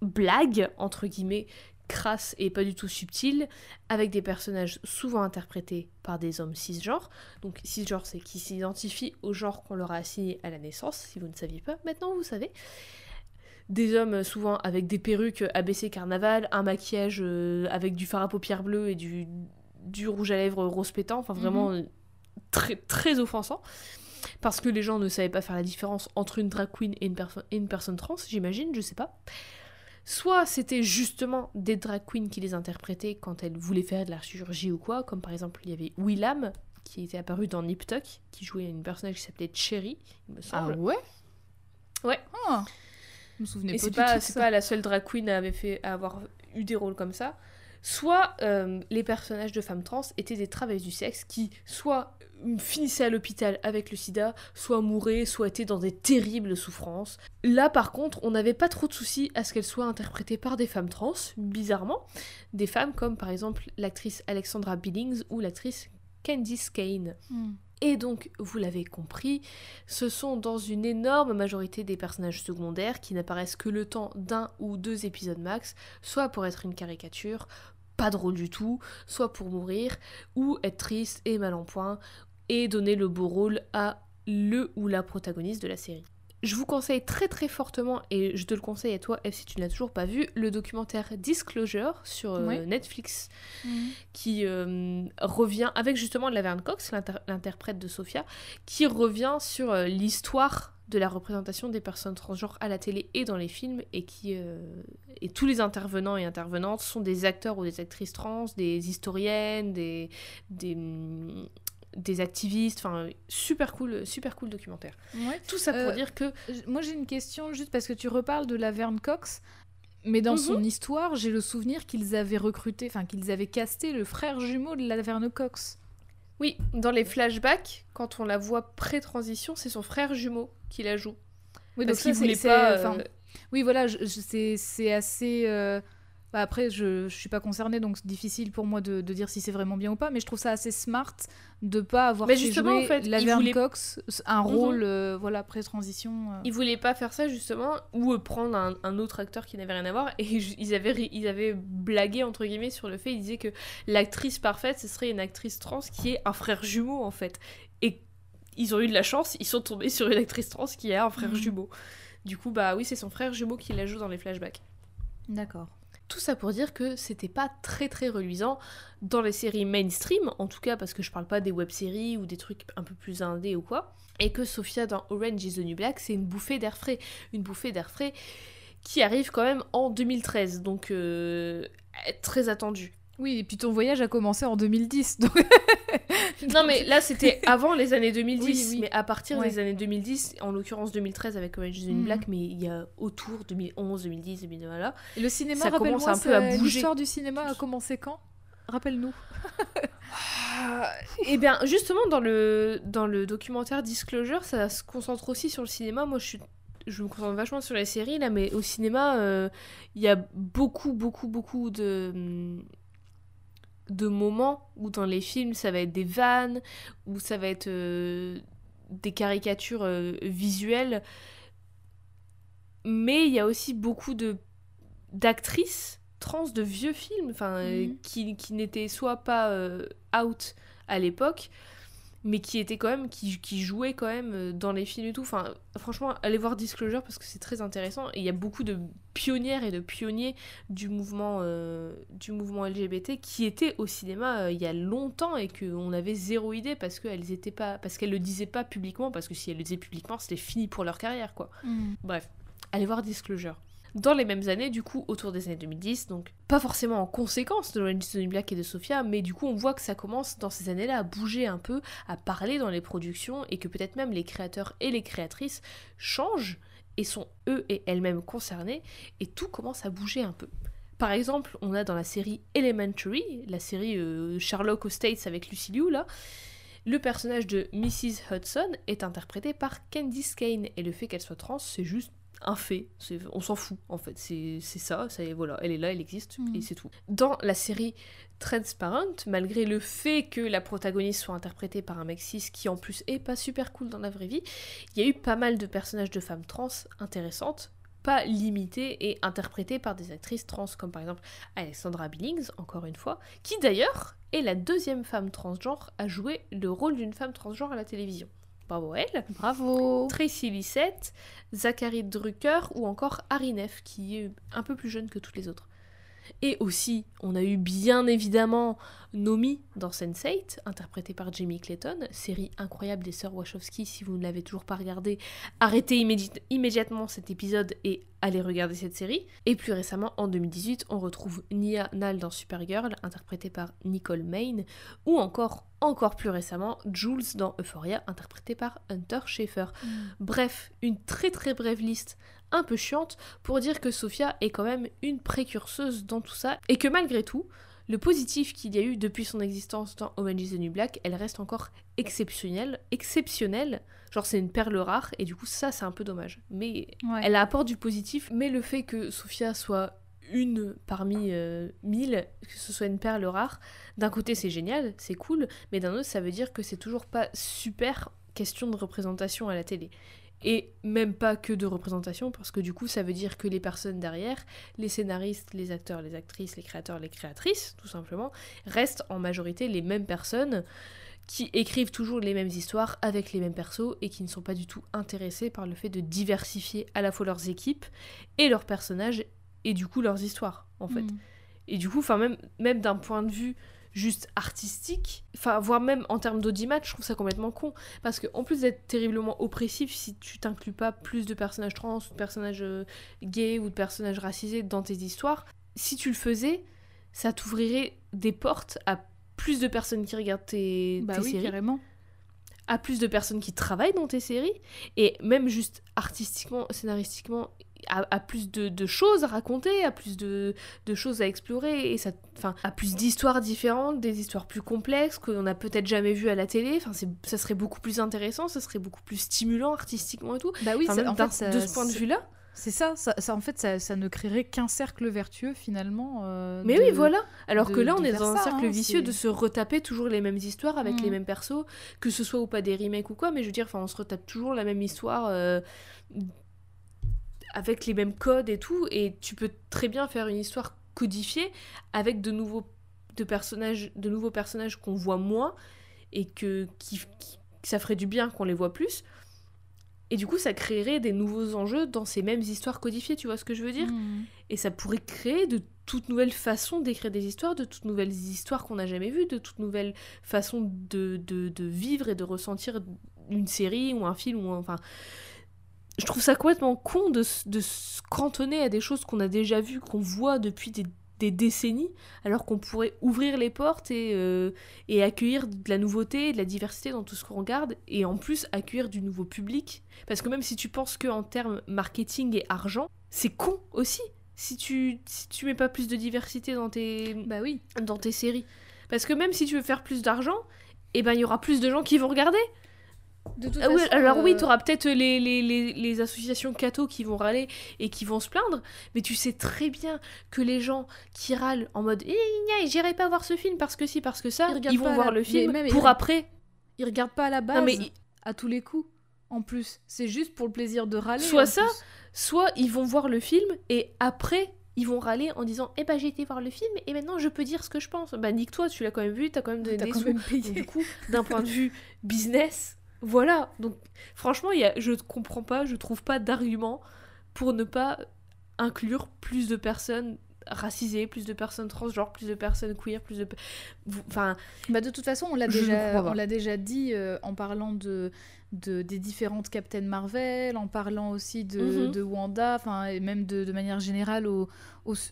blagues, entre guillemets, crasses et pas du tout subtiles, avec des personnages souvent interprétés par des hommes cisgenres. Donc cisgenre, c'est qui s'identifient au genre qu'on leur a assigné à la naissance, si vous ne saviez pas. Maintenant, vous savez. Des hommes euh, souvent avec des perruques ABC Carnaval, un maquillage euh, avec du fard à paupières bleues et du, du rouge à lèvres rose pétant, enfin vraiment euh, très, très offensant. Parce que les gens ne savaient pas faire la différence entre une drag queen et une, perso- et une personne trans, j'imagine, je sais pas. Soit c'était justement des drag queens qui les interprétaient quand elles voulaient faire de la chirurgie ou quoi, comme par exemple il y avait Willam qui était apparu dans Nip Tuck, qui jouait une personnage qui s'appelait Cherry, il me Ah semble. ouais? Ouais. Ah, je me souvenais Et pas c'est du pas, tout de c'est pas la seule drag queen à, avait fait, à avoir eu des rôles comme ça. Soit euh, les personnages de femmes trans étaient des travailleuses du sexe qui soit finissaient à l'hôpital avec le sida, soit mouraient, soit étaient dans des terribles souffrances. Là par contre, on n'avait pas trop de soucis à ce qu'elles soient interprétées par des femmes trans, bizarrement. Des femmes comme par exemple l'actrice Alexandra Billings ou l'actrice Candice Kane. Hmm. Et donc, vous l'avez compris, ce sont dans une énorme majorité des personnages secondaires qui n'apparaissent que le temps d'un ou deux épisodes max, soit pour être une caricature, pas drôle du tout, soit pour mourir, ou être triste et mal en point, et donner le beau rôle à le ou la protagoniste de la série. Je vous conseille très très fortement, et je te le conseille à toi, F, si tu ne l'as toujours pas vu, le documentaire Disclosure sur euh, Ouais. Netflix Hmm. qui euh, revient avec justement Laverne Cox, l'inter- l'interprète de Sophia, qui revient sur euh, l'histoire de la représentation des personnes transgenres à la télé et dans les films et qui et tous les intervenants et intervenantes sont des acteurs ou des actrices trans, des historiennes, des des, des activistes, enfin super cool, super cool documentaire. Ouais. Tout ça pour Euh, dire que Moi, j'ai une question juste parce que tu reparles de la Verne Cox, mais dans Mhm. son histoire, j'ai le souvenir qu'ils avaient recruté, enfin qu'ils avaient casté le frère jumeau de la Verne Cox. oui, dans les flashbacks, quand on la voit pré-transition, c'est son frère jumeau qui la joue. Oui, Parce qu'il voulait pas. euh, Oui, voilà, c'est assez. euh, bah, après, je, je suis pas concernée, donc c'est difficile pour moi de, de dire si c'est vraiment bien ou pas, mais je trouve ça assez smart de pas avoir Mais fait justement, jouer en fait, la voulait- Cox un Mhm. rôle, euh, voilà, pré-transition. euh. Ils voulaient pas faire ça justement, ou euh, prendre un, un autre acteur qui n'avait rien à voir, et ils avaient, ils avaient blagué entre guillemets sur le fait, ils disaient que l'actrice parfaite, ce serait une actrice trans qui est un frère jumeau en fait. Et ils ont eu de la chance, ils sont tombés sur une actrice trans qui a un frère Mhm. jumeau. Du coup, bah oui, c'est son frère jumeau qui la joue dans les flashbacks. D'accord. Tout ça pour dire que c'était pas très très reluisant dans les séries mainstream, en tout cas parce que je parle pas des web-séries ou des trucs un peu plus indés ou quoi, et que Sophia dans Orange is the New Black, c'est une bouffée d'air frais. Une bouffée d'air frais qui arrive quand même en 2013, donc euh, très attendue. Oui, et puis ton voyage a commencé en 2010. Donc... non, mais là, c'était avant les années 2010. Mais à partir des années 2010, en l'occurrence 2013 avec Orange is the New Black, mais il y a autour 2011, 2010, 2012, voilà. Et le cinéma, ça commence un peu à bouger. L'histoire du cinéma a commencé quand? Rappelle-nous. Eh bien, justement, dans le, dans le documentaire Disclosure, ça se concentre aussi sur le cinéma. Moi, je suis je me concentre vachement sur les séries là, mais au cinéma, euh, il y a beaucoup, beaucoup, beaucoup de, de moments où dans les films ça va être des vannes, où ça va être euh, des caricatures euh, visuelles. Mais il y a aussi beaucoup de d'actrices trans de vieux films enfin mhm. qui, qui n'étaient soit pas out à l'époque mais qui était quand même qui, qui jouait quand même euh, dans les films et tout. Enfin franchement allez voir Disclosure parce que c'est très intéressant. Et il y a beaucoup de pionnières et de pionniers du mouvement euh, du mouvement LGBT qui étaient au cinéma euh, il y a longtemps et qu'on avait zéro idée parce qu'elles étaient pas parce qu'elles le disaient pas publiquement parce que si elles le disaient publiquement c'était fini pour leur carrière quoi. Mm. bref allez voir Disclosure dans les mêmes années, du coup, autour des années 2010, donc pas forcément en conséquence de Orange is Black et de Sophia, mais du coup, on voit que ça commence dans ces années-là à bouger un peu, à parler dans les productions, et que peut-être même les créateurs et les créatrices changent et sont eux et elles-mêmes concernés, et tout commence à bouger un peu. Par exemple, on a dans la série Elementary, la série euh, Sherlock aux States avec Lucy Liu, là, le personnage de Mrs. Hudson est interprété par Candice Kane, et le fait qu'elle soit trans, c'est juste un fait, on s'en fout en fait, c'est ça, ça voilà, elle est là, elle existe mm. et c'est tout. Dans la série Transparent, malgré le fait que la protagoniste soit interprétée par un mec cis qui en plus est pas super cool dans la vraie vie, il y a eu pas mal de personnages de femmes trans intéressantes, pas limitées et interprétées par des actrices trans comme par exemple Alexandra Billings, encore une fois, qui d'ailleurs est la deuxième femme transgenre à jouer le rôle d'une femme transgenre à la télévision. Bravo elle. Bravo. Tracy Lissette, Zachary Drucker ou encore Harry Neff qui est un peu plus jeune que toutes les autres. Et aussi, on a eu bien évidemment Nomi dans Sense8, interprétée par Jamie Clayton, série incroyable des sœurs Wachowski. Si vous ne l'avez toujours pas regardée, arrêtez immédiatement cet épisode et allez regarder cette série. Et plus récemment, en 2018, on retrouve Nia Nal dans Supergirl, interprétée par Nicole Maine, ou encore, encore plus récemment, Jules dans Euphoria, interprétée par Hunter Schaeffer. Mm. Bref, une très très brève liste un peu chiante pour dire que Sophia est quand même une précurseuse dans tout ça et que malgré tout, le positif qu'il y a eu depuis son existence dans Orange is the New Black, elle reste encore exceptionnelle, exceptionnelle. Genre c'est une perle rare et du coup ça c'est un peu dommage. Mais elle apporte du positif, mais le fait que Sophia soit une parmi euh, mille, que ce soit une perle rare, d'un côté c'est génial, c'est cool, mais d'un autre ça veut dire que c'est toujours pas super question de représentation à la télé et même pas que de représentation, parce que du coup, ça veut dire que les personnes derrière, les scénaristes, les acteurs, les actrices, les créateurs, les créatrices, tout simplement, restent en majorité les mêmes personnes qui écrivent toujours les mêmes histoires avec les mêmes persos et qui ne sont pas du tout intéressés par le fait de diversifier à la fois leurs équipes et leurs personnages et du coup leurs histoires, en fait. Mm. Et du coup, enfin même, même d'un point de vue juste artistique, enfin voire même en termes d'audimat, je trouve ça complètement con. Parce qu'en plus d'être terriblement oppressif, si tu t'inclus pas plus de personnages trans, de personnages euh, gays ou de personnages racisés dans tes histoires, si tu le faisais, ça t'ouvrirait des portes à plus de personnes qui regardent tes, bah oui, séries. Carrément. À plus de personnes qui travaillent dans tes séries, et même juste artistiquement, scénaristiquement, a, plus de, choses à raconter, a plus de, choses à explorer, et ça, enfin, a plus d'histoires différentes, des histoires plus complexes qu'on n'a peut-être jamais vues à la télé. Enfin, ça serait beaucoup plus intéressant, ça serait beaucoup plus stimulant artistiquement et tout. Bah oui, en fait, de ce point de vue-là. C'est ça, ça, en fait, ça, ne créerait qu'un cercle vertueux finalement. Euh, Mais oui, voilà. Alors que là, on est dans un cercle hein, vicieux de se retaper toujours les mêmes histoires avec les mm. mêmes persos, que ce soit ou pas des remakes ou quoi. Mais je veux dire, enfin, on se retape toujours la même histoire. Euh, avec les mêmes codes et tout, et tu peux très bien faire une histoire codifiée avec de nouveaux, de personnages, de nouveaux personnages qu'on voit moins et que qui, ça ferait du bien qu'on les voit plus. Et du coup, ça créerait des nouveaux enjeux dans ces mêmes histoires codifiées, tu vois ce que je veux dire? Mmh. Et ça pourrait créer de toute nouvelle façon d'écrire des histoires, de toutes nouvelles histoires qu'on n'a jamais vues, de toutes nouvelles façons de, de, de, vivre et de ressentir une série ou un film ou enfin je trouve ça complètement con de, de se cantonner à des choses qu'on a déjà vues, qu'on voit depuis des, des décennies, alors qu'on pourrait ouvrir les portes et, euh, et accueillir de la nouveauté, de la diversité dans tout ce qu'on regarde, et en plus accueillir du nouveau public. Parce que même si tu penses qu'en termes marketing et argent, c'est con aussi si tu, si tu mets pas plus de diversité dans tes, bah oui. dans tes séries. Parce que même si tu veux faire plus d'argent, eh ben il y aura plus de gens qui vont regarder. Ah oui, alors oui, euh, tu auras peut-être les, les, les, les, associations catho qui vont râler et qui vont se plaindre, mais tu sais très bien que les gens qui râlent en mode eh, j'irai pas voir ce film parce que si, parce que ça, ils, vont voir le film pour après. Ils regardent pas à la base, mais à tous les coups, en plus. C'est juste pour le plaisir de râler. Soit ça, soit ils vont voir le film et après ils vont râler en disant Eh ben j'ai été voir le film et maintenant je peux dire ce que je pense. Bah nique-toi, tu l'as quand même vu, t'as quand même donné des sous. du coup, d'un point de vue business, voilà, donc franchement, y a, je ne comprends pas, je trouve pas d'argument pour ne pas inclure plus de personnes racisées, plus de personnes transgenres, plus de personnes queer, plus de... Enfin... Bah de toute façon, on l'a déjà, on l'a déjà dit euh, en parlant de, de, des différentes Captain Marvel, en parlant aussi de, mhm. de Wanda, enfin, et même de, de, manière générale, au,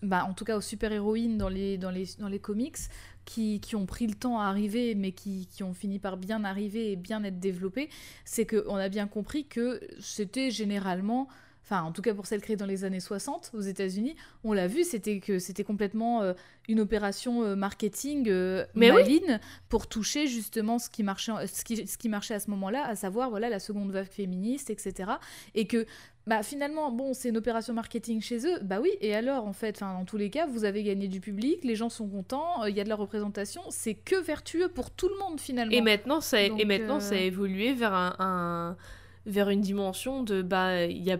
bah, en tout cas aux super-héroïnes dans les, dans, les, dans les comics, qui, ont pris le temps à arriver, mais qui, qui, ont fini par bien arriver et bien être développés, c'est qu'on a bien compris que c'était généralement enfin en tout cas pour celle créée dans les années 60 aux États-Unis, on l'a vu, c'était que c'était complètement euh, une opération euh, marketing euh, maligne pour toucher justement ce qui marchait, ce qui, ce qui marchait à ce moment-là, à savoir voilà la seconde vague féministe, etc. Et que bah finalement bon c'est une opération marketing chez eux bah oui et alors en fait enfin dans tous les cas vous avez gagné du public les gens sont contents il y a de la représentation c'est que vertueux pour tout le monde finalement et maintenant ça et maintenant ça a évolué vers un, un, vers une dimension de bah il y a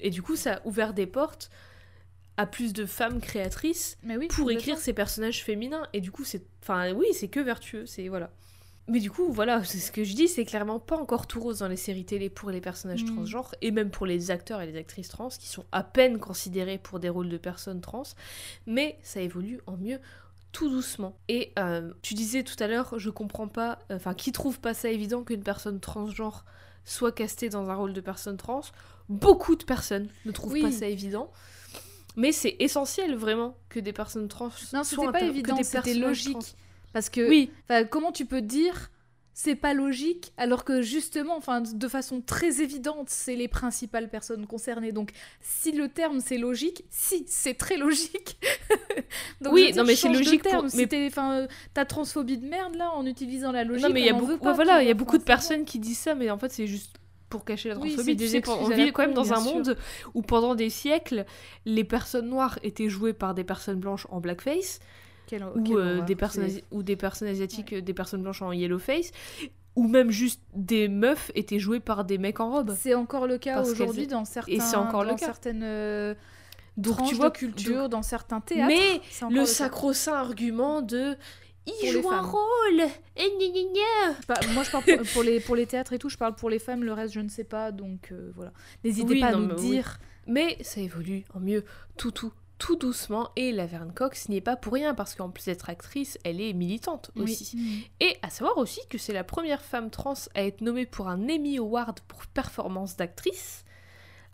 et du coup, ça a ouvert des portes à plus de femmes créatrices pour écrire ces personnages féminins. Et du coup, c'est. Enfin, oui, c'est que vertueux, c'est. Voilà. Mais du coup, voilà, c'est ce que je dis, c'est clairement pas encore tout rose dans les séries télé pour les personnages mm. transgenres, et même pour les acteurs et les actrices trans, qui sont à peine considérés pour des rôles de personnes trans, mais ça évolue en mieux tout doucement. Et euh, tu disais tout à l'heure, je comprends pas, enfin, qui trouve pas ça évident qu'une personne transgenre soit castée dans un rôle de personne trans? Beaucoup de personnes ne trouvent pas ça évident. Mais c'est essentiel vraiment que des personnes trans non, c'était pas évident, c'était logique. Parce que oui. comment tu peux dire c'est pas logique alors que justement enfin de façon très évidente c'est les principales personnes concernées donc si le terme c'est logique si c'est très logique donc, oui non mais c'est logique terme. mais enfin ta transphobie de merde là en utilisant la logique non mais il y a beaucoup voilà il y a beaucoup de personnes qui disent ça mais en fait c'est juste pour cacher la transphobie. on vit quand même dans un monde où pendant des siècles, les personnes noires étaient jouées par des personnes blanches en blackface. ou, euh, des personnes ou des personnes asiatiques, euh, des personnes blanches en yellowface, ou même juste des meufs étaient jouées par des mecs en robe. C'est encore le cas aujourd'hui dans certains, et c'est encore le cas. certaines euh, donc tu vois culture, dans certains théâtres. Mais le sacro-saint argument de il joue un rôle et Moi, je parle pour, les, pour les théâtres et tout, je parle pour les femmes, le reste, je ne sais pas, donc euh, voilà. N'hésitez pas à nous dire. Mais ça évolue en mieux, tout, tout, tout doucement, et Laverne Cox n'y est pas pour rien, parce qu'en plus d'être actrice, elle est militante aussi. Mm. Et à savoir aussi que c'est la première femme trans à être nommée pour un Emmy Award pour performance d'actrice.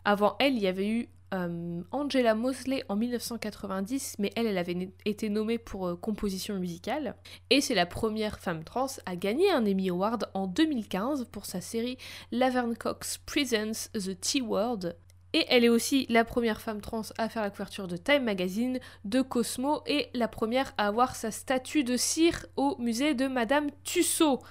Avant elle, il y avait eu euh, Angela Mosley en 1990, mais elle, elle avait été nommée pour euh, composition musicale. Et c'est la première femme trans à gagner un Emmy Award en 2015 pour sa série Laverne Cox Presents The T-Word. Et elle est aussi la première femme trans à faire la couverture de Time Magazine, de Cosmo, et la première à avoir sa statue de cire au musée de Madame Tussaud.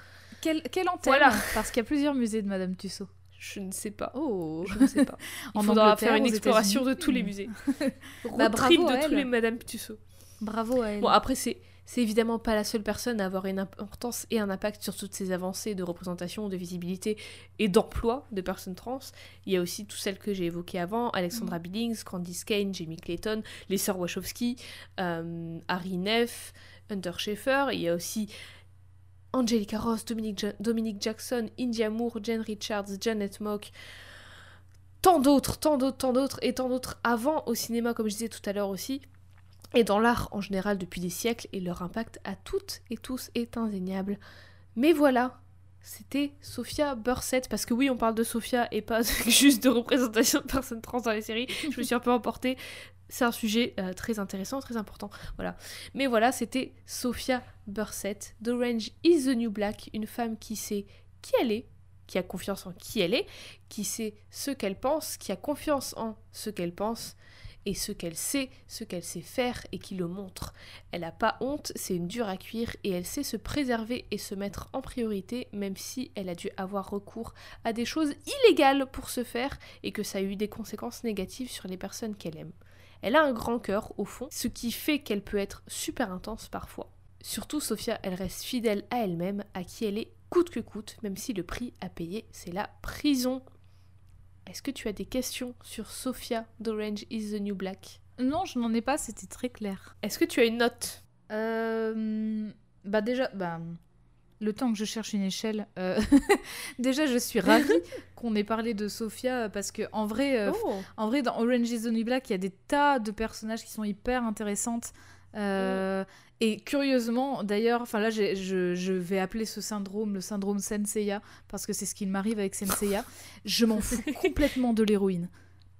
Quelle, quelle antenne Voilà Parce qu'il y a plusieurs musées de Madame Tussaud. Je ne sais pas. Oh, je ne sais pas. Il faudra faire une exploration de tous les musées. bah, bravo de tous les Madame Tussaud. Bravo à elle. Bon, après, c'est, c'est évidemment pas la seule personne à avoir une importance et un impact sur toutes ces avancées de représentation, de visibilité et d'emploi de personnes trans. Il y a aussi toutes celles que j'ai évoquées avant Alexandra mm. Billings, Candice Kane, Jamie Clayton, les sœurs Wachowski, euh, Harry Neff, Hunter Schaeffer. Il y a aussi Angelica Ross, Dominique, Jackson, India Moore, Jen Richards, Janet Mock, tant d'autres, tant d'autres, tant d'autres, et tant d'autres avant au cinéma, comme je disais tout à l'heure aussi. et dans l'art en général depuis des siècles, et leur impact à toutes et tous est indéniable. Mais voilà, c'était Sophia Bursett, parce que oui, on parle de Sophia et pas juste de représentation de personnes trans dans les séries. Je me suis un peu emportée. C'est un sujet euh, très intéressant, très important. Voilà. Mais voilà, c'était Sophia Bursett d'Orange is the New Black, une femme qui sait qui elle est, qui a confiance en qui elle est, qui sait ce qu'elle pense, qui a confiance en ce qu'elle pense, et ce qu'elle sait, ce qu'elle sait faire et qui le montre. Elle n'a pas honte, c'est une dure à cuire et elle sait se préserver et se mettre en priorité même si elle a dû avoir recours à des choses illégales pour se faire et que ça a eu des conséquences négatives sur les personnes qu'elle aime. Elle a un grand cœur au fond, ce qui fait qu'elle peut être super intense parfois. Surtout Sophia, elle reste fidèle à elle-même, à qui elle est coûte que coûte, même si le prix à payer c'est la prison. Est-ce que tu as des questions sur Sophia d'Orange is the New Black? Non, je n'en ai pas, c'était très clair. Est-ce que tu as une note? Euh, bah déjà, bah, le temps que je cherche une échelle, euh, déjà je suis ravie qu'on ait parlé de Sophia parce que en vrai, euh, Oh en vrai dans Orange is the New Black, il y a des tas de personnages qui sont hyper intéressantes. Euh, Et curieusement, d'ailleurs, enfin là, je, je vais appeler ce syndrome le syndrome Senseiya parce que c'est ce qu'il m'arrive avec Senseiya. Je m'en fous complètement de l'héroïne.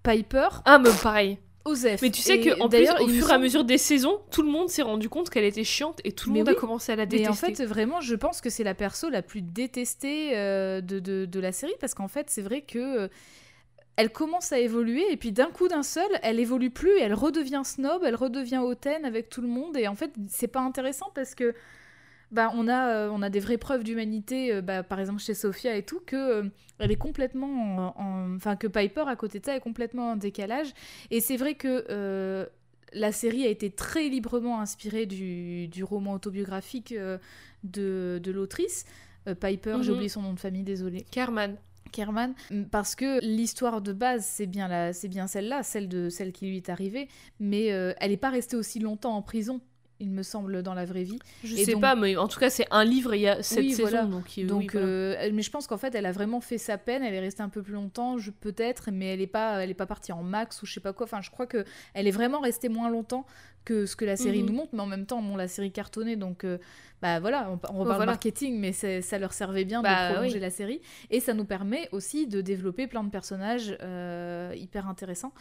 Piper, Ah, mais pareil. Osef. Mais tu sais Et que en plus, au fur et à mesure des saisons, tout le monde s'est rendu compte qu'elle était chiante et tout le Mais monde oui. a commencé à la détester. en fait, vraiment, je pense que c'est la perso la plus détestée euh, de, de, de la série parce qu'en fait, c'est vrai que euh, elle commence à évoluer et puis d'un coup d'un seul, elle évolue plus et elle redevient snob, elle redevient hautaine avec tout le monde et en fait, c'est pas intéressant parce que bah, on, a, euh, on a des vraies preuves d'humanité, euh, bah, par exemple chez Sophia et tout, que euh, elle est complètement en- en- Enfin, que Piper, à côté de ça, est complètement en décalage. Et c'est vrai que la série a été très librement inspirée du, du roman autobiographique de, de l'autrice. Piper, j'ai Mhm. oublié son nom de famille, désolée. Kerman. Kerman, parce que l'histoire de base, c'est bien, la, c'est bien celle-là, celle, de, celle qui lui est arrivée, mais elle n'est pas restée aussi longtemps en prison, il me semble, dans la vraie vie. Je Et sais donc- pas, mais en tout cas, c'est un livre, il y a sept Oui, saisons. voilà. Donc, euh, Donc, oui, voilà. euh, mais je pense qu'en fait, elle a vraiment fait sa peine. Elle est restée un peu plus longtemps, je peut-être, mais elle est pas, elle est pas partie en max ou je sais pas quoi. Enfin, je crois que elle est vraiment restée moins longtemps que ce que la série Mhm. nous montre. Mais en même temps, bon, la série cartonnée, donc euh, bah voilà, on, on reparle voilà. marketing, mais ça leur servait bien Bah, de prolonger oui. la série et ça nous permet aussi de développer plein de personnages euh, hyper intéressants.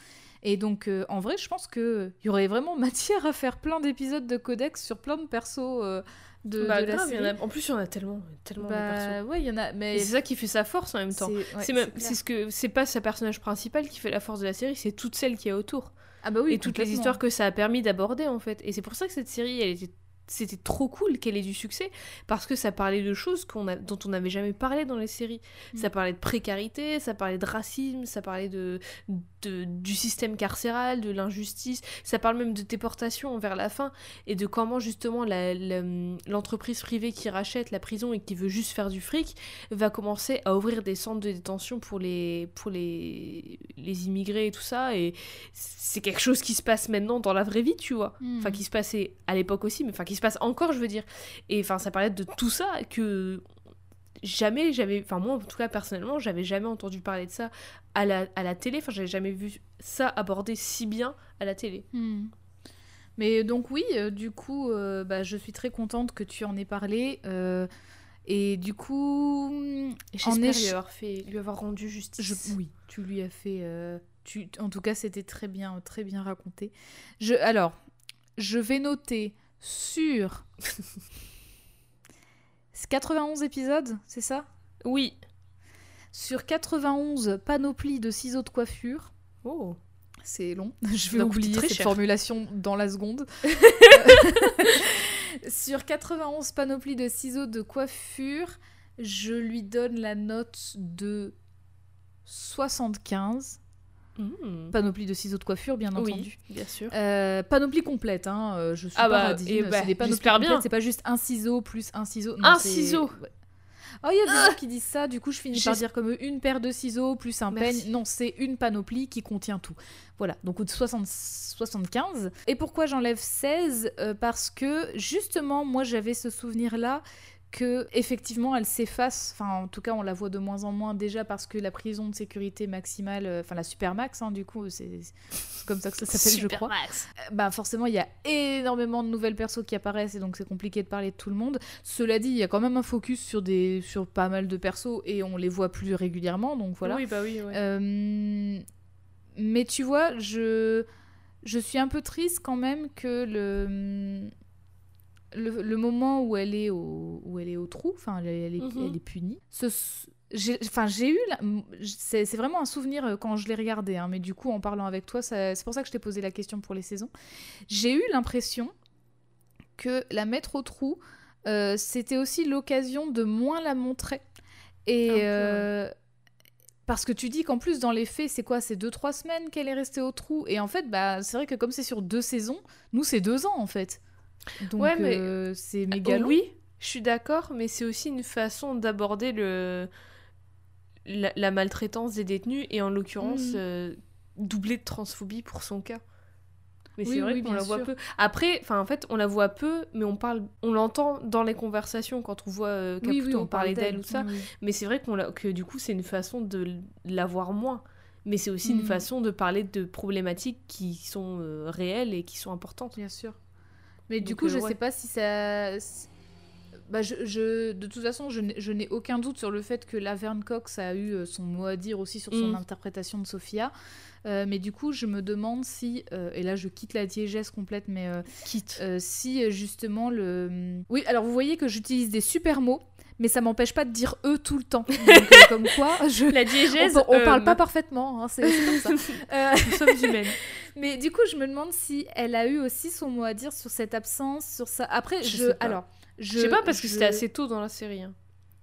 Et donc, euh, en vrai, je pense qu'il y aurait vraiment matière à faire plein d'épisodes de Codex sur plein de persos euh, de, Bah, de la grave, en série. a- En plus, il y en a tellement, tellement de persos. Bah, ouais, il y en a, mais Et c'est ça qui fait sa force en même temps. c'est ouais, ce que, c'est pas sa personnage principal qui fait la force de la série, c'est toutes celles qui y a autour Ah bah oui, et toutes les histoires que ça a permis d'aborder en fait. Et c'est pour ça que cette série, elle était, c'était trop cool qu'elle ait du succès parce que ça parlait de choses qu'on a, dont on n'avait jamais parlé dans les séries. Mm. Ça parlait de précarité, ça parlait de racisme, ça parlait de, de- du système carcéral, de l'injustice. Ça parle même de déportation vers la fin et de comment justement la- la- l'entreprise privée qui rachète la prison et qui veut juste faire du fric va commencer à ouvrir des centres de détention pour les, pour les, les immigrés et tout ça. Et c'est quelque chose qui se passe maintenant dans la vraie vie, tu vois. Mm. Enfin, qui se passait à l'époque aussi, mais enfin, qui se passe encore, je veux dire. Et enfin, ça parlait de tout ça que jamais j'avais. Enfin, moi, en tout cas, personnellement, j'avais jamais entendu parler de ça à la, à la télé. Enfin, j'avais jamais vu ça abordé si bien à la télé. Hmm. Mais donc oui, euh, du coup, euh, bah, je suis très contente que tu en aies parlé. euh, et du coup, j'espère lui avoir, fait, lui avoir rendu justice. je, oui, tu lui as fait. tu, en tout cas, c'était très bien, très bien raconté. Je, alors, je vais noter sur 91 épisodes, c'est ça? Oui. Sur 91 panoplies de ciseaux de coiffure. Oh. C'est long. Je vais oublier cette cher. formulation dans la seconde. Sur 91 panoplies de ciseaux de coiffure, je lui donne la note de 75. Hmm. Panoplie de ciseaux de coiffure, bien Oui, entendu. bien sûr. Euh, panoplie complète, hein. euh, je suis Ah pas bah, et bah, c'est des panoplies complètes, c'est pas juste un ciseau plus un ciseau. non, Un ciseau. ouais. Oh, il y a des gens qui disent ça, du coup je finis par dire comme eux, une paire de ciseaux plus un Merci. peigne. Non, c'est une panoplie qui contient tout. Voilà, donc 60 75. Et pourquoi j'enlève 16 Euh, Parce que justement, moi j'avais ce souvenir-là que effectivement elle s'efface. Enfin, en tout cas, on la voit de moins en moins déjà parce que la prison de sécurité maximale, euh, enfin la supermax, hein, du coup, c'est comme ça que ça s'appelle, je crois. Supermax. Euh, Bah forcément, il y a énormément de nouvelles persos qui apparaissent et donc c'est compliqué de parler de tout le monde. Cela dit, il y a quand même un focus sur des sur pas mal de persos et on les voit plus régulièrement, donc voilà. Oui, bah oui, ouais. Euh, mais tu vois, je, je suis un peu triste quand même que le, le, le moment où elle est au, où elle est au trou, enfin, elle, elle est, Mhm. elle est punie, enfin, j'ai eu, c'est, vraiment un souvenir euh, quand je l'ai regardé, hein, mais du coup, en parlant avec toi, c'est pour ça que je t'ai posé la question pour les saisons. J'ai eu l'impression que la mettre au trou, euh, c'était aussi l'occasion de moins la montrer. Et euh, parce que tu dis qu'en plus, dans les faits, c'est quoi? C'est deux, trois semaines qu'elle est restée au trou. Et en fait, bah, c'est vrai que comme c'est sur deux saisons, nous, c'est deux ans en fait. Donc, Ouais, mais- euh, c'est méga long. Oui, je suis d'accord, mais c'est aussi une façon d'aborder le la, la maltraitance des détenus et en l'occurrence euh, doublé de transphobie pour son cas. Mais Oui, c'est vrai oui, qu'on la voit sûr. peu. Après, enfin en fait, on la voit peu, mais on parle, on l'entend dans les conversations quand on voit euh, Caputo oui, en on parler parle d'elle ou ça. Mais c'est vrai qu'on l'a- que du coup, c'est une façon de la voir moins. Mais c'est aussi une Mhm. façon de parler de problématiques qui sont euh, réelles et qui sont importantes. Bien sûr. Mais du coup, euh, je ouais. sais pas si ça. Bah, je, je- de toute façon, je n'ai je n'ai aucun doute sur le fait que Laverne Cox a eu euh, son mot à dire aussi sur son Mm. interprétation de Sophia. Euh, mais du coup, je me demande si, euh, et là je quitte la diégèse complète, mais euh, Quitte. si justement le. Oui, alors vous voyez que j'utilise des super mots, mais ça m'empêche pas de dire eux tout le temps. Donc, comme quoi, je. La On, diégèse. on parle euh, pas parfaitement, hein, c'est comme ça. Nous sommes humaines. mais du coup, je me demande si elle a eu aussi son mot à dire sur cette absence, sur ça. Après, Je je, sais pas. alors, je, Je sais pas parce que c'était assez tôt dans la série. Hein.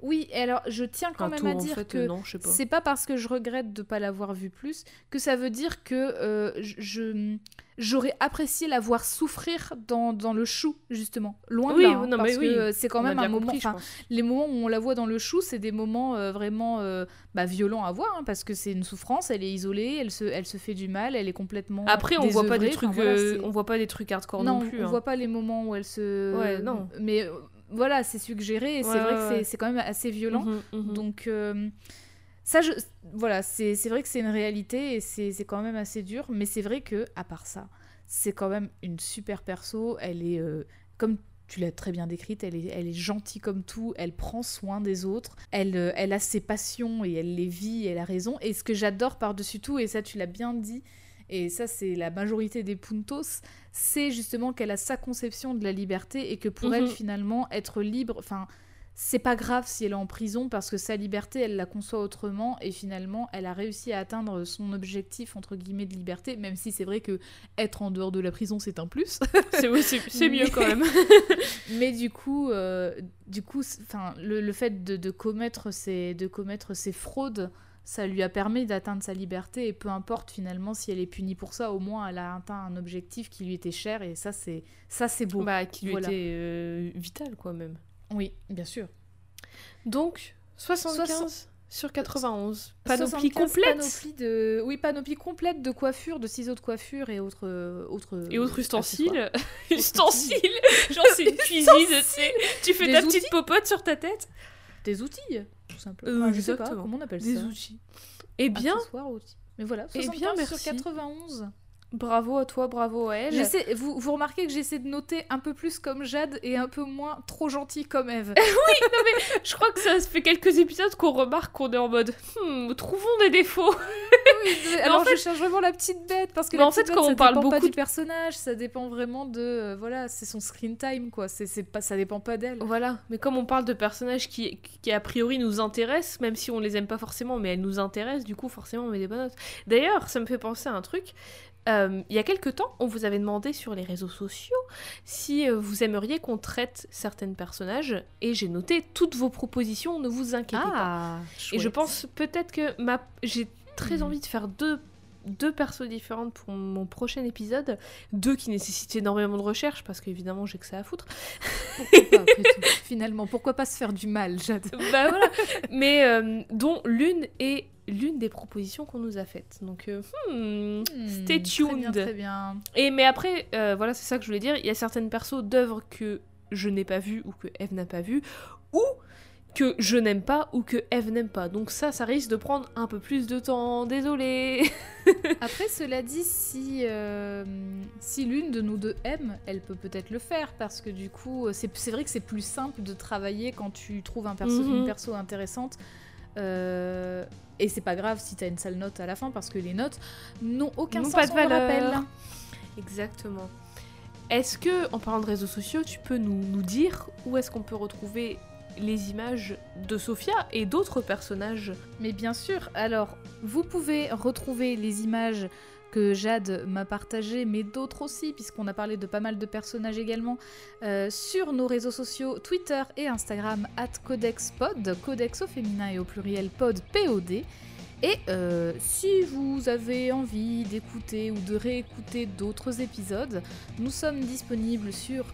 Oui, alors je tiens quand Enfin, même à en dire fait, que non, c'est pas parce que je regrette de pas l'avoir vue plus que ça veut dire que euh, je- j'aurais apprécié la voir souffrir dans, dans le chou justement loin de là hein, non, mais parce oui. que c'est quand On même un moment compris, les moments où on la voit dans le chou c'est des moments euh, vraiment euh, bah, violents à voir hein, parce que c'est une souffrance elle est isolée elle se elle se fait du mal elle est complètement Après, on voit pas des trucs, Enfin, voilà, euh, on voit pas des trucs hardcore non, non, plus. on hein. voit pas les moments où elle se. Ouais, non. Mais voilà, c'est suggéré et c'est vrai ouais, que c'est- quand même assez violent. Mhm, mhm. Donc euh, ça, je, voilà, c'est vrai que c'est une réalité et c'est quand même assez dur. Mais c'est vrai que à part ça, c'est quand même une super perso. Elle est euh, comme tu l'as très bien décrite, elle est, elle est gentille comme tout, elle prend soin des autres, elle, euh, elle a ses passions et elle les vit, elle a raison. Et ce que j'adore par-dessus tout, et ça tu l'as bien dit, et ça c'est la majorité des puntos, c'est justement qu'elle a sa conception de la liberté et que pour Mhm. elle finalement être libre, enfin c'est pas grave si elle est en prison parce que sa liberté elle la conçoit autrement et finalement elle a réussi à atteindre son objectif entre guillemets de liberté même si c'est vrai que être en dehors de la prison c'est un plus C'est mieux quand même. mais du coup euh, du coup enfin le, le fait de, de commettre ces de commettre ces fraudes ça lui a permis d'atteindre sa liberté et peu importe finalement si elle est punie pour ça au moins elle a atteint un objectif qui lui était cher et ça c'est ça c'est beau bah, qui lui Voilà. était euh, vital, quoi, même. oui bien sûr Donc, 75 Soixante- sur 91. Panoplie 75 complète. panoplie de... Oui, panoplie complète de coiffure, de ciseaux de coiffure et autres... euh, autres Et autres ustensiles. ustensiles Genre, c'est une cuisine, tu sais. Tu fais Des ta outils. petite popote sur ta tête. Des outils, tout simplement. Euh, Enfin, je sais pas, comment on appelle Des ça outils. Eh bien, outils. Mais voilà, Eh 75 bien, sur merci. 91. bravo à toi, bravo à elle. Vous, vous remarquez que j'essaie de noter un peu plus comme Jade et un peu moins trop gentil comme Eve. Je crois que ça fait quelques épisodes qu'on remarque qu'on est en mode hmm, trouvons des défauts. Alors en je cherche vraiment la petite bête parce que Mais la en fait, quand on parle dépend pas beaucoup du de- personnage, ça dépend vraiment de euh, voilà, c'est son screen time quoi. C'est c'est pas ça dépend pas d'elle. Voilà, mais comme on parle de personnages qui, qui a priori nous intéressent, même si on les aime pas forcément, mais elles nous intéressent, du coup forcément on met des bonnes notes. D'ailleurs, ça me fait penser à un truc. Euh, il y a quelques temps, on vous avait demandé sur les réseaux sociaux si euh, vous aimeriez qu'on traite certains personnages, et j'ai noté toutes vos propositions, ne vous inquiétez pas. Ah, Et je pense peut-être que ma... j'ai très Mhm. envie de faire deux, deux persos différentes pour mon prochain épisode, deux qui nécessitent énormément de recherche, parce qu'évidemment j'ai que ça à foutre. pourquoi pas après tout. Finalement, pourquoi pas se faire du mal, Jade bah voilà. Mais euh, dont l'une est l'une des propositions qu'on nous a faites. Donc, euh, hmm, stay Hmm, Très bien, tuned. très bien. Et mais après, euh, voilà, c'est ça que je voulais dire. Il y a certaines persos d'œuvres que je n'ai pas vues ou que Eve n'a pas vues, ou que je n'aime pas ou que Eve n'aime pas. Donc ça, ça risque de prendre un peu plus de temps, désolé. Après, cela dit, si, euh, si l'une de nous deux aime, elle peut peut-être le faire, parce que du coup, c'est c'est vrai que c'est plus simple de travailler quand tu trouves un perso, Mhm. une perso intéressante. Euh, et c'est pas grave si t'as une sale note à la fin, parce que les notes n'ont aucun N'ont sens, pas de on le valeur. rappelle. Exactement. Est-ce que, en parlant de réseaux sociaux, tu peux nous, nous dire où est-ce qu'on peut retrouver les images de Sophia et d'autres personnages Mais bien sûr, alors vous pouvez retrouver les images que Jade m'a partagées, mais d'autres aussi, puisqu'on a parlé de pas mal de personnages également, euh, sur nos réseaux sociaux Twitter et Instagram, at CodexPod, Codex au féminin et au pluriel pod, POD. Et euh, si vous avez envie d'écouter ou de réécouter d'autres épisodes, nous sommes disponibles sur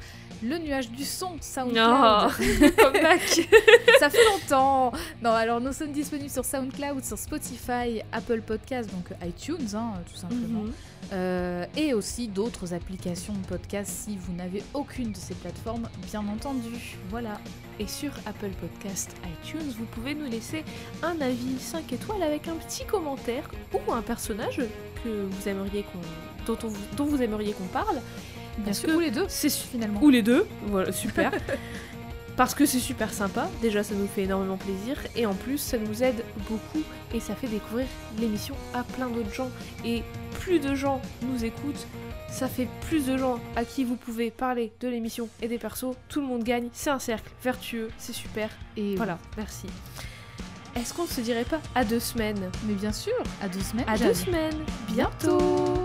le nuage du son SoundCloud. Comeback. Ça fait longtemps Non, alors nous sommes disponibles sur SoundCloud, sur Spotify, Apple Podcast, donc iTunes, hein, tout simplement. Mhm. Euh, et aussi d'autres applications de podcast si vous n'avez aucune de ces plateformes, bien entendu. Voilà. Et sur Apple Podcast iTunes, vous pouvez nous laisser un avis 5 étoiles avec un petit commentaire ou un personnage que vous aimeriez qu'on dont, on vous- dont vous aimeriez qu'on parle. Bien Parce sûr, que ou les deux, C'est finalement. Ou les deux, voilà, super. Parce que c'est super sympa, déjà ça nous fait énormément plaisir, et en plus ça nous aide beaucoup et ça fait découvrir l'émission à plein d'autres gens. Et plus de gens nous écoutent, ça fait plus de gens à qui vous pouvez parler de l'émission et des persos, tout le monde gagne, c'est un cercle vertueux, c'est super. Et Voilà, merci. Est-ce qu'on se dirait pas à deux semaines? Mais bien sûr, à deux semaines. À deux semaines Bientôt.